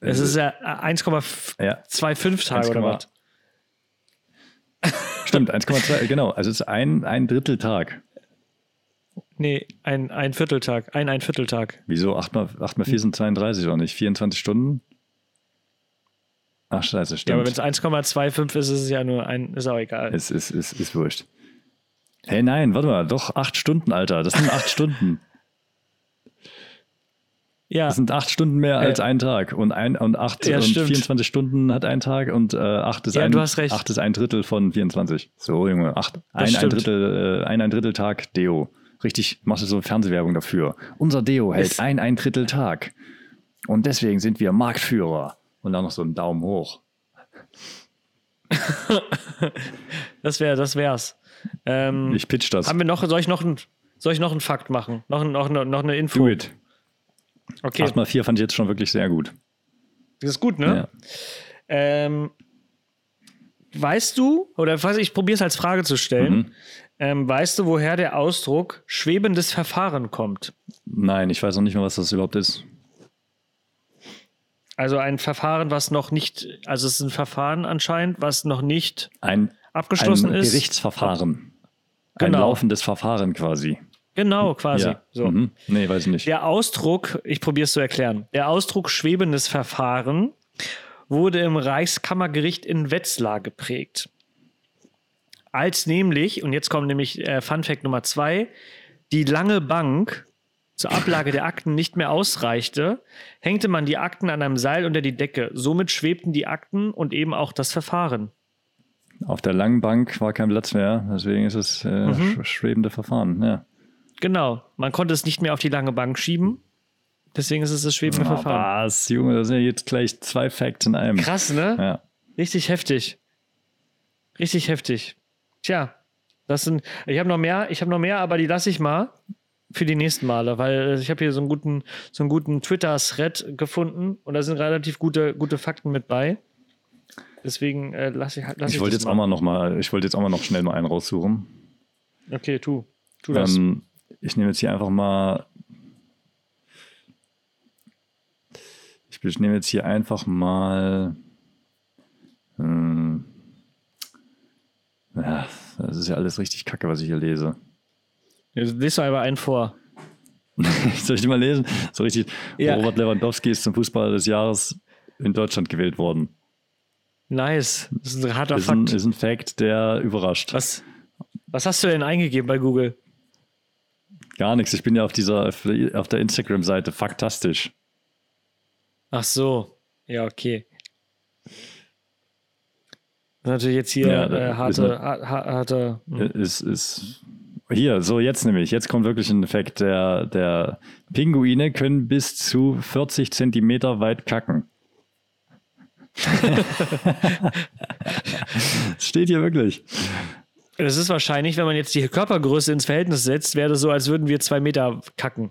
Es ist ja 1,25 ja, Tage oder 1,8. was. Stimmt, 1,2, [laughs] genau. Also es ist ein, ein Dritteltag. Nee, ein, ein Vierteltag. Ein, ein Vierteltag. Wieso? 8 mal, 8 mal 4 sind 32 oder nicht? 24 Stunden? Ach, scheiße, Ja, stimmt. aber wenn es 1,25 ist, ist es ja nur ein, ist auch egal. ist, ist, ist, ist wurscht. Hey, nein, warte mal, doch acht Stunden, Alter. Das sind acht Stunden. [laughs] ja, Das sind acht Stunden mehr als Ja. ein Tag. Und, ein, und, acht, Ja, und stimmt. 24 Stunden hat ein Tag und äh, acht, ist Ja, ein, acht ist ein Drittel von 24. So, Junge, acht, ein, ein. Drittel, äh, ein, ein Drittel Tag Deo. Richtig, machst du so Fernsehwerbung dafür. Unser Deo hält Ist- ein, ein Drittel Tag. Und deswegen sind wir Marktführer. Und dann noch so einen Daumen hoch. [laughs] das wäre, das wär's. Ähm, Ich pitch das. haben wir noch, soll ich noch ein, soll ich noch einen Fakt machen? Noch, noch, eine- noch eine Info? Do it. Okay, 8 mal 4 fand ich jetzt schon wirklich sehr gut. das ist gut, ne? Ja. Ähm, weißt du, oder ich probiere es als Frage zu stellen, Mhm. ähm, weißt du, woher der Ausdruck schwebendes Verfahren kommt? Nein, ich weiß noch nicht mal, was das überhaupt ist. Also ein Verfahren, was noch nicht, also es ist ein Verfahren anscheinend, was noch nicht Ein, abgeschlossen ein ist. Gerichtsverfahren. Ein Genau. laufendes Verfahren quasi. Genau, quasi. Ja. So. Mhm. Nee, weiß ich nicht. Der Ausdruck, ich probiere es zu erklären, der Ausdruck schwebendes Verfahren wurde im Reichskammergericht in Wetzlar geprägt. Als nämlich, und jetzt kommt nämlich äh, Fun Fact Nummer zwei, die lange Bank zur Ablage der Akten nicht mehr ausreichte, hängte man die Akten an einem Seil unter die Decke. Somit schwebten die Akten und eben auch das Verfahren. Auf der langen Bank war kein Platz mehr, deswegen ist es äh, Mhm. sch- schwebende Verfahren. Ja. Genau, man konnte es nicht mehr auf die lange Bank schieben. Deswegen ist es das schwebende Oh, Verfahren. was, Junge, das sind ja jetzt gleich zwei Facts in einem. Krass, ne? Ja. Richtig heftig. Richtig heftig. Tja, das sind. Ich habe noch mehr, ich habe noch mehr, aber die lasse ich mal für die nächsten Male, weil äh, ich habe hier so einen guten, so einen guten Twitter-Thread gefunden und da sind relativ gute, gute Fakten mit bei. Deswegen äh, lasse ich, lass Ich ich wollte jetzt auch mal noch mal, ich wollte jetzt auch mal noch schnell mal einen raussuchen. Okay, tu. Tu das. Ähm, ich nehme jetzt hier einfach mal. Ich nehme jetzt hier einfach mal. Hm, ja, das ist ja alles richtig kacke, was ich hier lese. Jetzt Lies doch einfach einen vor. [laughs] Soll ich die mal lesen? So richtig. Ja. Robert Lewandowski ist zum Fußballer des Jahres in Deutschland gewählt worden. Nice. Das ist ein harter Ist ein, Fakt. ist ein Fact, der überrascht. Was, was hast du denn eingegeben bei Google? Gar nichts. Ich bin ja auf dieser auf der Instagram-Seite faktastisch. Ach so. Ja, okay. Das ist natürlich jetzt hier Ja, äh, harte, harte. hm. Ist, ist hier, so jetzt nämlich. Jetzt kommt wirklich ein Effekt. Der, der Pinguine können bis zu 40 Zentimeter weit kacken. Das [laughs] steht hier wirklich. Das ist wahrscheinlich, wenn man jetzt die Körpergröße ins Verhältnis setzt, wäre das so, als würden wir zwei Meter kacken.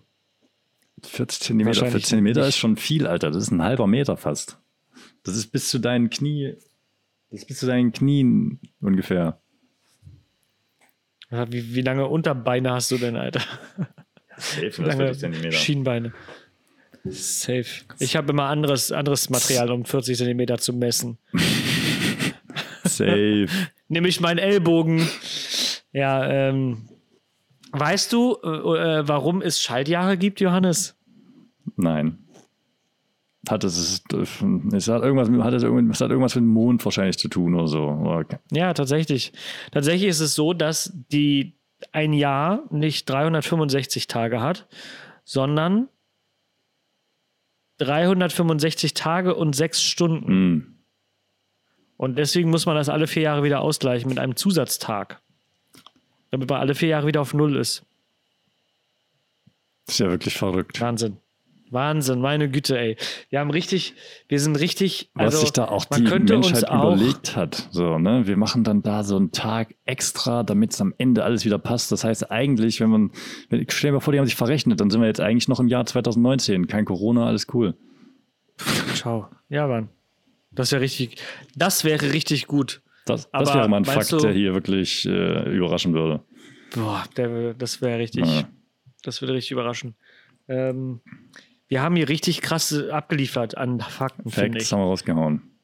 40 Zentimeter, Wahrscheinlich 40 Zentimeter nicht. ist schon viel, Alter. Das ist ein halber Meter fast. Das ist bis zu deinen Knie. Das ist bis zu deinen Knien ungefähr. Ja, Wie, wie lange Unterbeine hast du denn, Alter? Safe Wie lange Schienbeine. Safe. Ich habe immer anderes, anderes Material, um 40 Zentimeter zu messen. [laughs] Safe. [laughs] Nämlich meinen Ellbogen. Ja, ähm. Weißt du, äh, äh, warum es Schaltjahre gibt, Johannes? Nein. Hat es, es hat irgendwas, mit- hat es, es hat irgendwas mit dem Mond wahrscheinlich zu tun oder so. Oder, Ja, tatsächlich. Tatsächlich ist es so, dass die ein Jahr nicht 365 Tage hat, sondern 365 Tage und sechs Stunden. Hm. Und deswegen muss man das alle vier Jahre wieder ausgleichen mit einem Zusatztag. Damit man alle vier Jahre wieder auf Null ist. ist ja wirklich verrückt. Wahnsinn. Wahnsinn, meine Güte, ey. Wir haben richtig, wir sind richtig. Was also, sich da auch die Menschheit auch- überlegt hat. So, ne? Wir machen dann da so einen Tag extra, damit es am Ende alles wieder passt. Das heißt eigentlich, wenn man, wenn, stell dir mal vor, die haben sich verrechnet, dann sind wir jetzt eigentlich noch im Jahr 2019. Kein Corona, alles cool. Ciao. Ja, Mann. Das wäre richtig, das wäre richtig gut. Das, das wäre mal ein Fakt, du- der hier wirklich äh, überraschen würde. Boah, der, das wäre richtig, Ja. das würde richtig überraschen. Ähm, wir haben hier richtig krass abgeliefert an Fakten, Facts haben wir rausgehauen.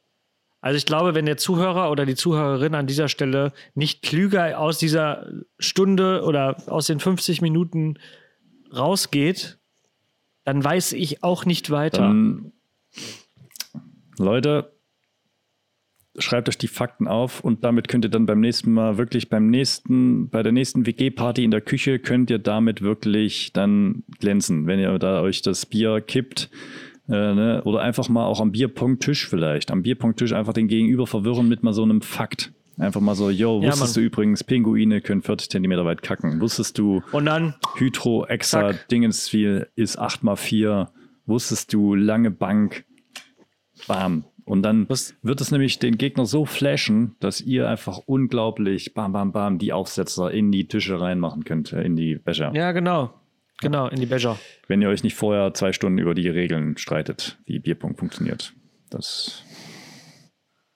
Also ich glaube, wenn der Zuhörer oder die Zuhörerin an dieser Stelle nicht klüger aus dieser Stunde oder aus den 50 Minuten rausgeht, dann weiß ich auch nicht weiter. Dann, Leute, schreibt euch die Fakten auf und damit könnt ihr dann beim nächsten Mal wirklich beim nächsten, bei der nächsten WG-Party in der Küche könnt ihr damit wirklich dann glänzen, wenn ihr da euch das Bier kippt. Äh, ne? Oder einfach mal auch am Bierpunkttisch vielleicht. Am Bierpunkttisch einfach den Gegenüber verwirren mit mal so einem Fakt. Einfach mal so, yo, Ja, wusstest Mann. du übrigens, Pinguine können 40 Zentimeter weit kacken. Wusstest du, Und dann, Hydro Exa. Dingensviel ist 8x4. Wusstest du, lange Bank. Bam. Und dann wird es nämlich den Gegner so flashen, dass ihr einfach unglaublich bam, bam, bam die Aufsetzer in die Tische reinmachen könnt, äh, in die Becher. ja, genau. Genau, in die Becher. Wenn ihr euch nicht vorher zwei Stunden über die Regeln streitet, wie Bierpunkt funktioniert. Das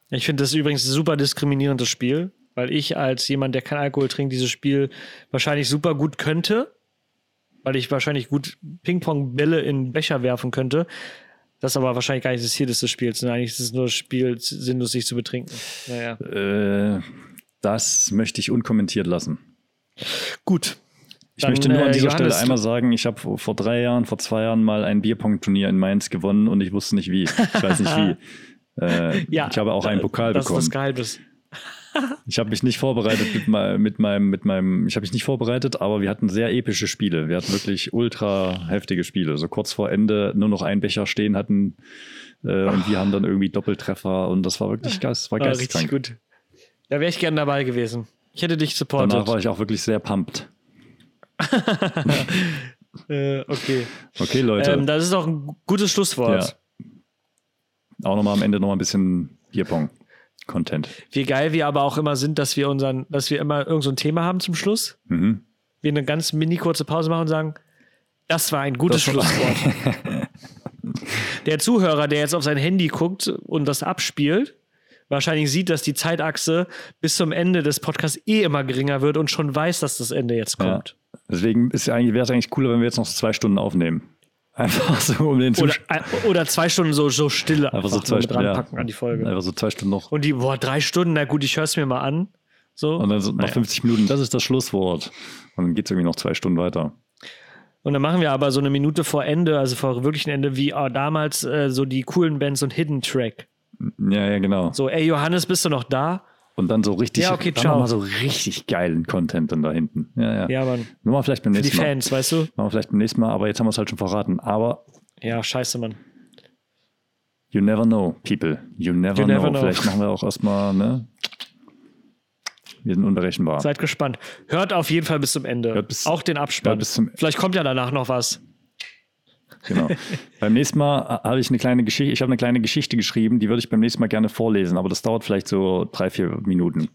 Ich finde das übrigens ein super diskriminierendes Spiel, weil ich als jemand, der kein Alkohol trinkt, dieses Spiel wahrscheinlich super gut könnte, weil ich wahrscheinlich gut Ping-Pong-Bälle in Becher werfen könnte. Das aber wahrscheinlich gar nicht das Ziel des Spiels. sondern Eigentlich ist es nur das Spiel, sinnlos sich zu betrinken. Naja. Äh, das möchte ich unkommentiert lassen. Gut. Ich Dann, möchte nur an äh, dieser Johannes, Stelle einmal sagen, ich habe vor drei Jahren, vor zwei Jahren mal ein Bierpong-Turnier in Mainz gewonnen und ich wusste nicht wie. Ich weiß nicht wie. [laughs] Äh, Ja, ich habe auch einen Pokal das bekommen. ist das Geheimnis. [laughs] Ich habe mich nicht vorbereitet mit, mei- mit meinem, mit meinem, ich habe mich nicht vorbereitet, aber wir hatten sehr epische Spiele. Wir hatten wirklich ultra heftige Spiele. So kurz vor Ende nur noch einen Becher stehen hatten äh, und wir haben dann irgendwie Doppeltreffer und das war wirklich geist, war Ah, richtig gut. Da wäre ich gern dabei gewesen. Ich hätte dich supportet. Danach war ich auch wirklich sehr pumped. [laughs] äh, okay. Okay, Leute. Ähm, das ist auch ein gutes Schlusswort. Auch nochmal am Ende nochmal ein bisschen Bierpong-Content. Wie geil wir aber auch immer sind, dass wir unseren, dass wir immer irgend so ein Thema haben zum Schluss. Mhm. Wir eine ganz mini kurze Pause machen und sagen, das war ein gutes Das Schlusswort. [laughs] der Zuhörer, der jetzt auf sein Handy guckt und das abspielt, wahrscheinlich sieht, dass die Zeitachse bis zum Ende des Podcasts eh immer geringer wird und schon weiß, dass das Ende jetzt kommt. Deswegen ist ja eigentlich, wäre es eigentlich cooler, wenn wir jetzt noch zwei Stunden aufnehmen. Einfach so um den Oder, Zusch äh, oder zwei Stunden so, so Stille Einfach so nur zwei mit Stunden. Ja. an die Folge. Einfach so zwei Stunden noch. Und die, boah, drei Stunden, na gut, ich höre es mir mal an. So. Und dann so nach Naja. 50 Minuten, das ist das Schlusswort. Und dann geht es irgendwie noch zwei Stunden weiter. Und dann machen wir aber so eine Minute vor Ende, also vor wirklichen Ende, wie äh, damals äh, so die coolen Bands und Hidden Track. Ja, ja, genau. So, ey Johannes, bist du noch da? Und dann so richtig, Ja, okay, dann nochmal so richtig geilen Content dann da hinten. Ja, ja. Ja, Mann. Machen wir vielleicht beim Für die nächsten Mal. Fans, weißt du? Machen wir vielleicht beim nächsten Mal, aber jetzt haben wir es halt schon verraten. Aber Ja, scheiße, Mann. you never know, people. You never, You know. never know. Vielleicht machen wir auch erstmal, ne? Wir sind unberechenbar. Seid gespannt. Hört auf jeden Fall bis zum Ende. Bis- Auch den Abspann. Vielleicht kommt ja danach noch was. Genau. [laughs] beim nächsten Mal habe ich eine kleine Geschichte, ich habe eine kleine Geschichte geschrieben, die würde ich beim nächsten Mal gerne vorlesen, aber das dauert vielleicht so drei, vier Minuten.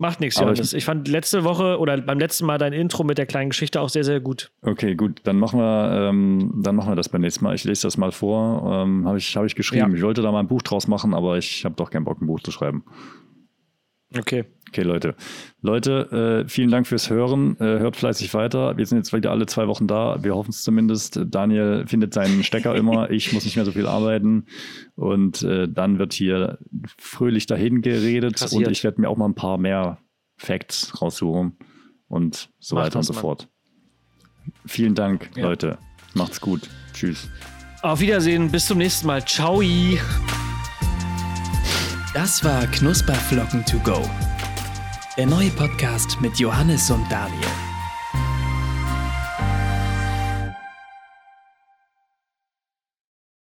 Macht nichts, Aber Johannes. Ich, fand letzte Woche oder beim letzten Mal dein Intro mit der kleinen Geschichte auch sehr, sehr gut. Okay, gut, dann machen wir, ähm, dann machen wir das beim nächsten Mal. Ich lese das mal vor. Ähm, habe ich, habe ich geschrieben. Ja. Ich wollte da mal ein Buch draus machen, aber ich habe doch keinen Bock, ein Buch zu schreiben. Okay. Okay, Leute. Leute, äh, vielen Dank fürs Hören. Äh, hört fleißig weiter. Wir sind jetzt wieder alle zwei Wochen da. Wir hoffen es zumindest. Daniel findet seinen Stecker immer. [laughs] Ich muss nicht mehr so viel arbeiten. Und äh, dann wird hier fröhlich dahin geredet. Kassiert. Und ich werde mir auch mal ein paar mehr Facts raussuchen. Und so Mach weiter und so Mann. fort. Vielen Dank, Ja. Leute. Macht's gut. Tschüss. Auf Wiedersehen. Bis zum nächsten Mal. Ciao. Das war Knusperflocken to go. Der neue Podcast mit Johannes und Daniel.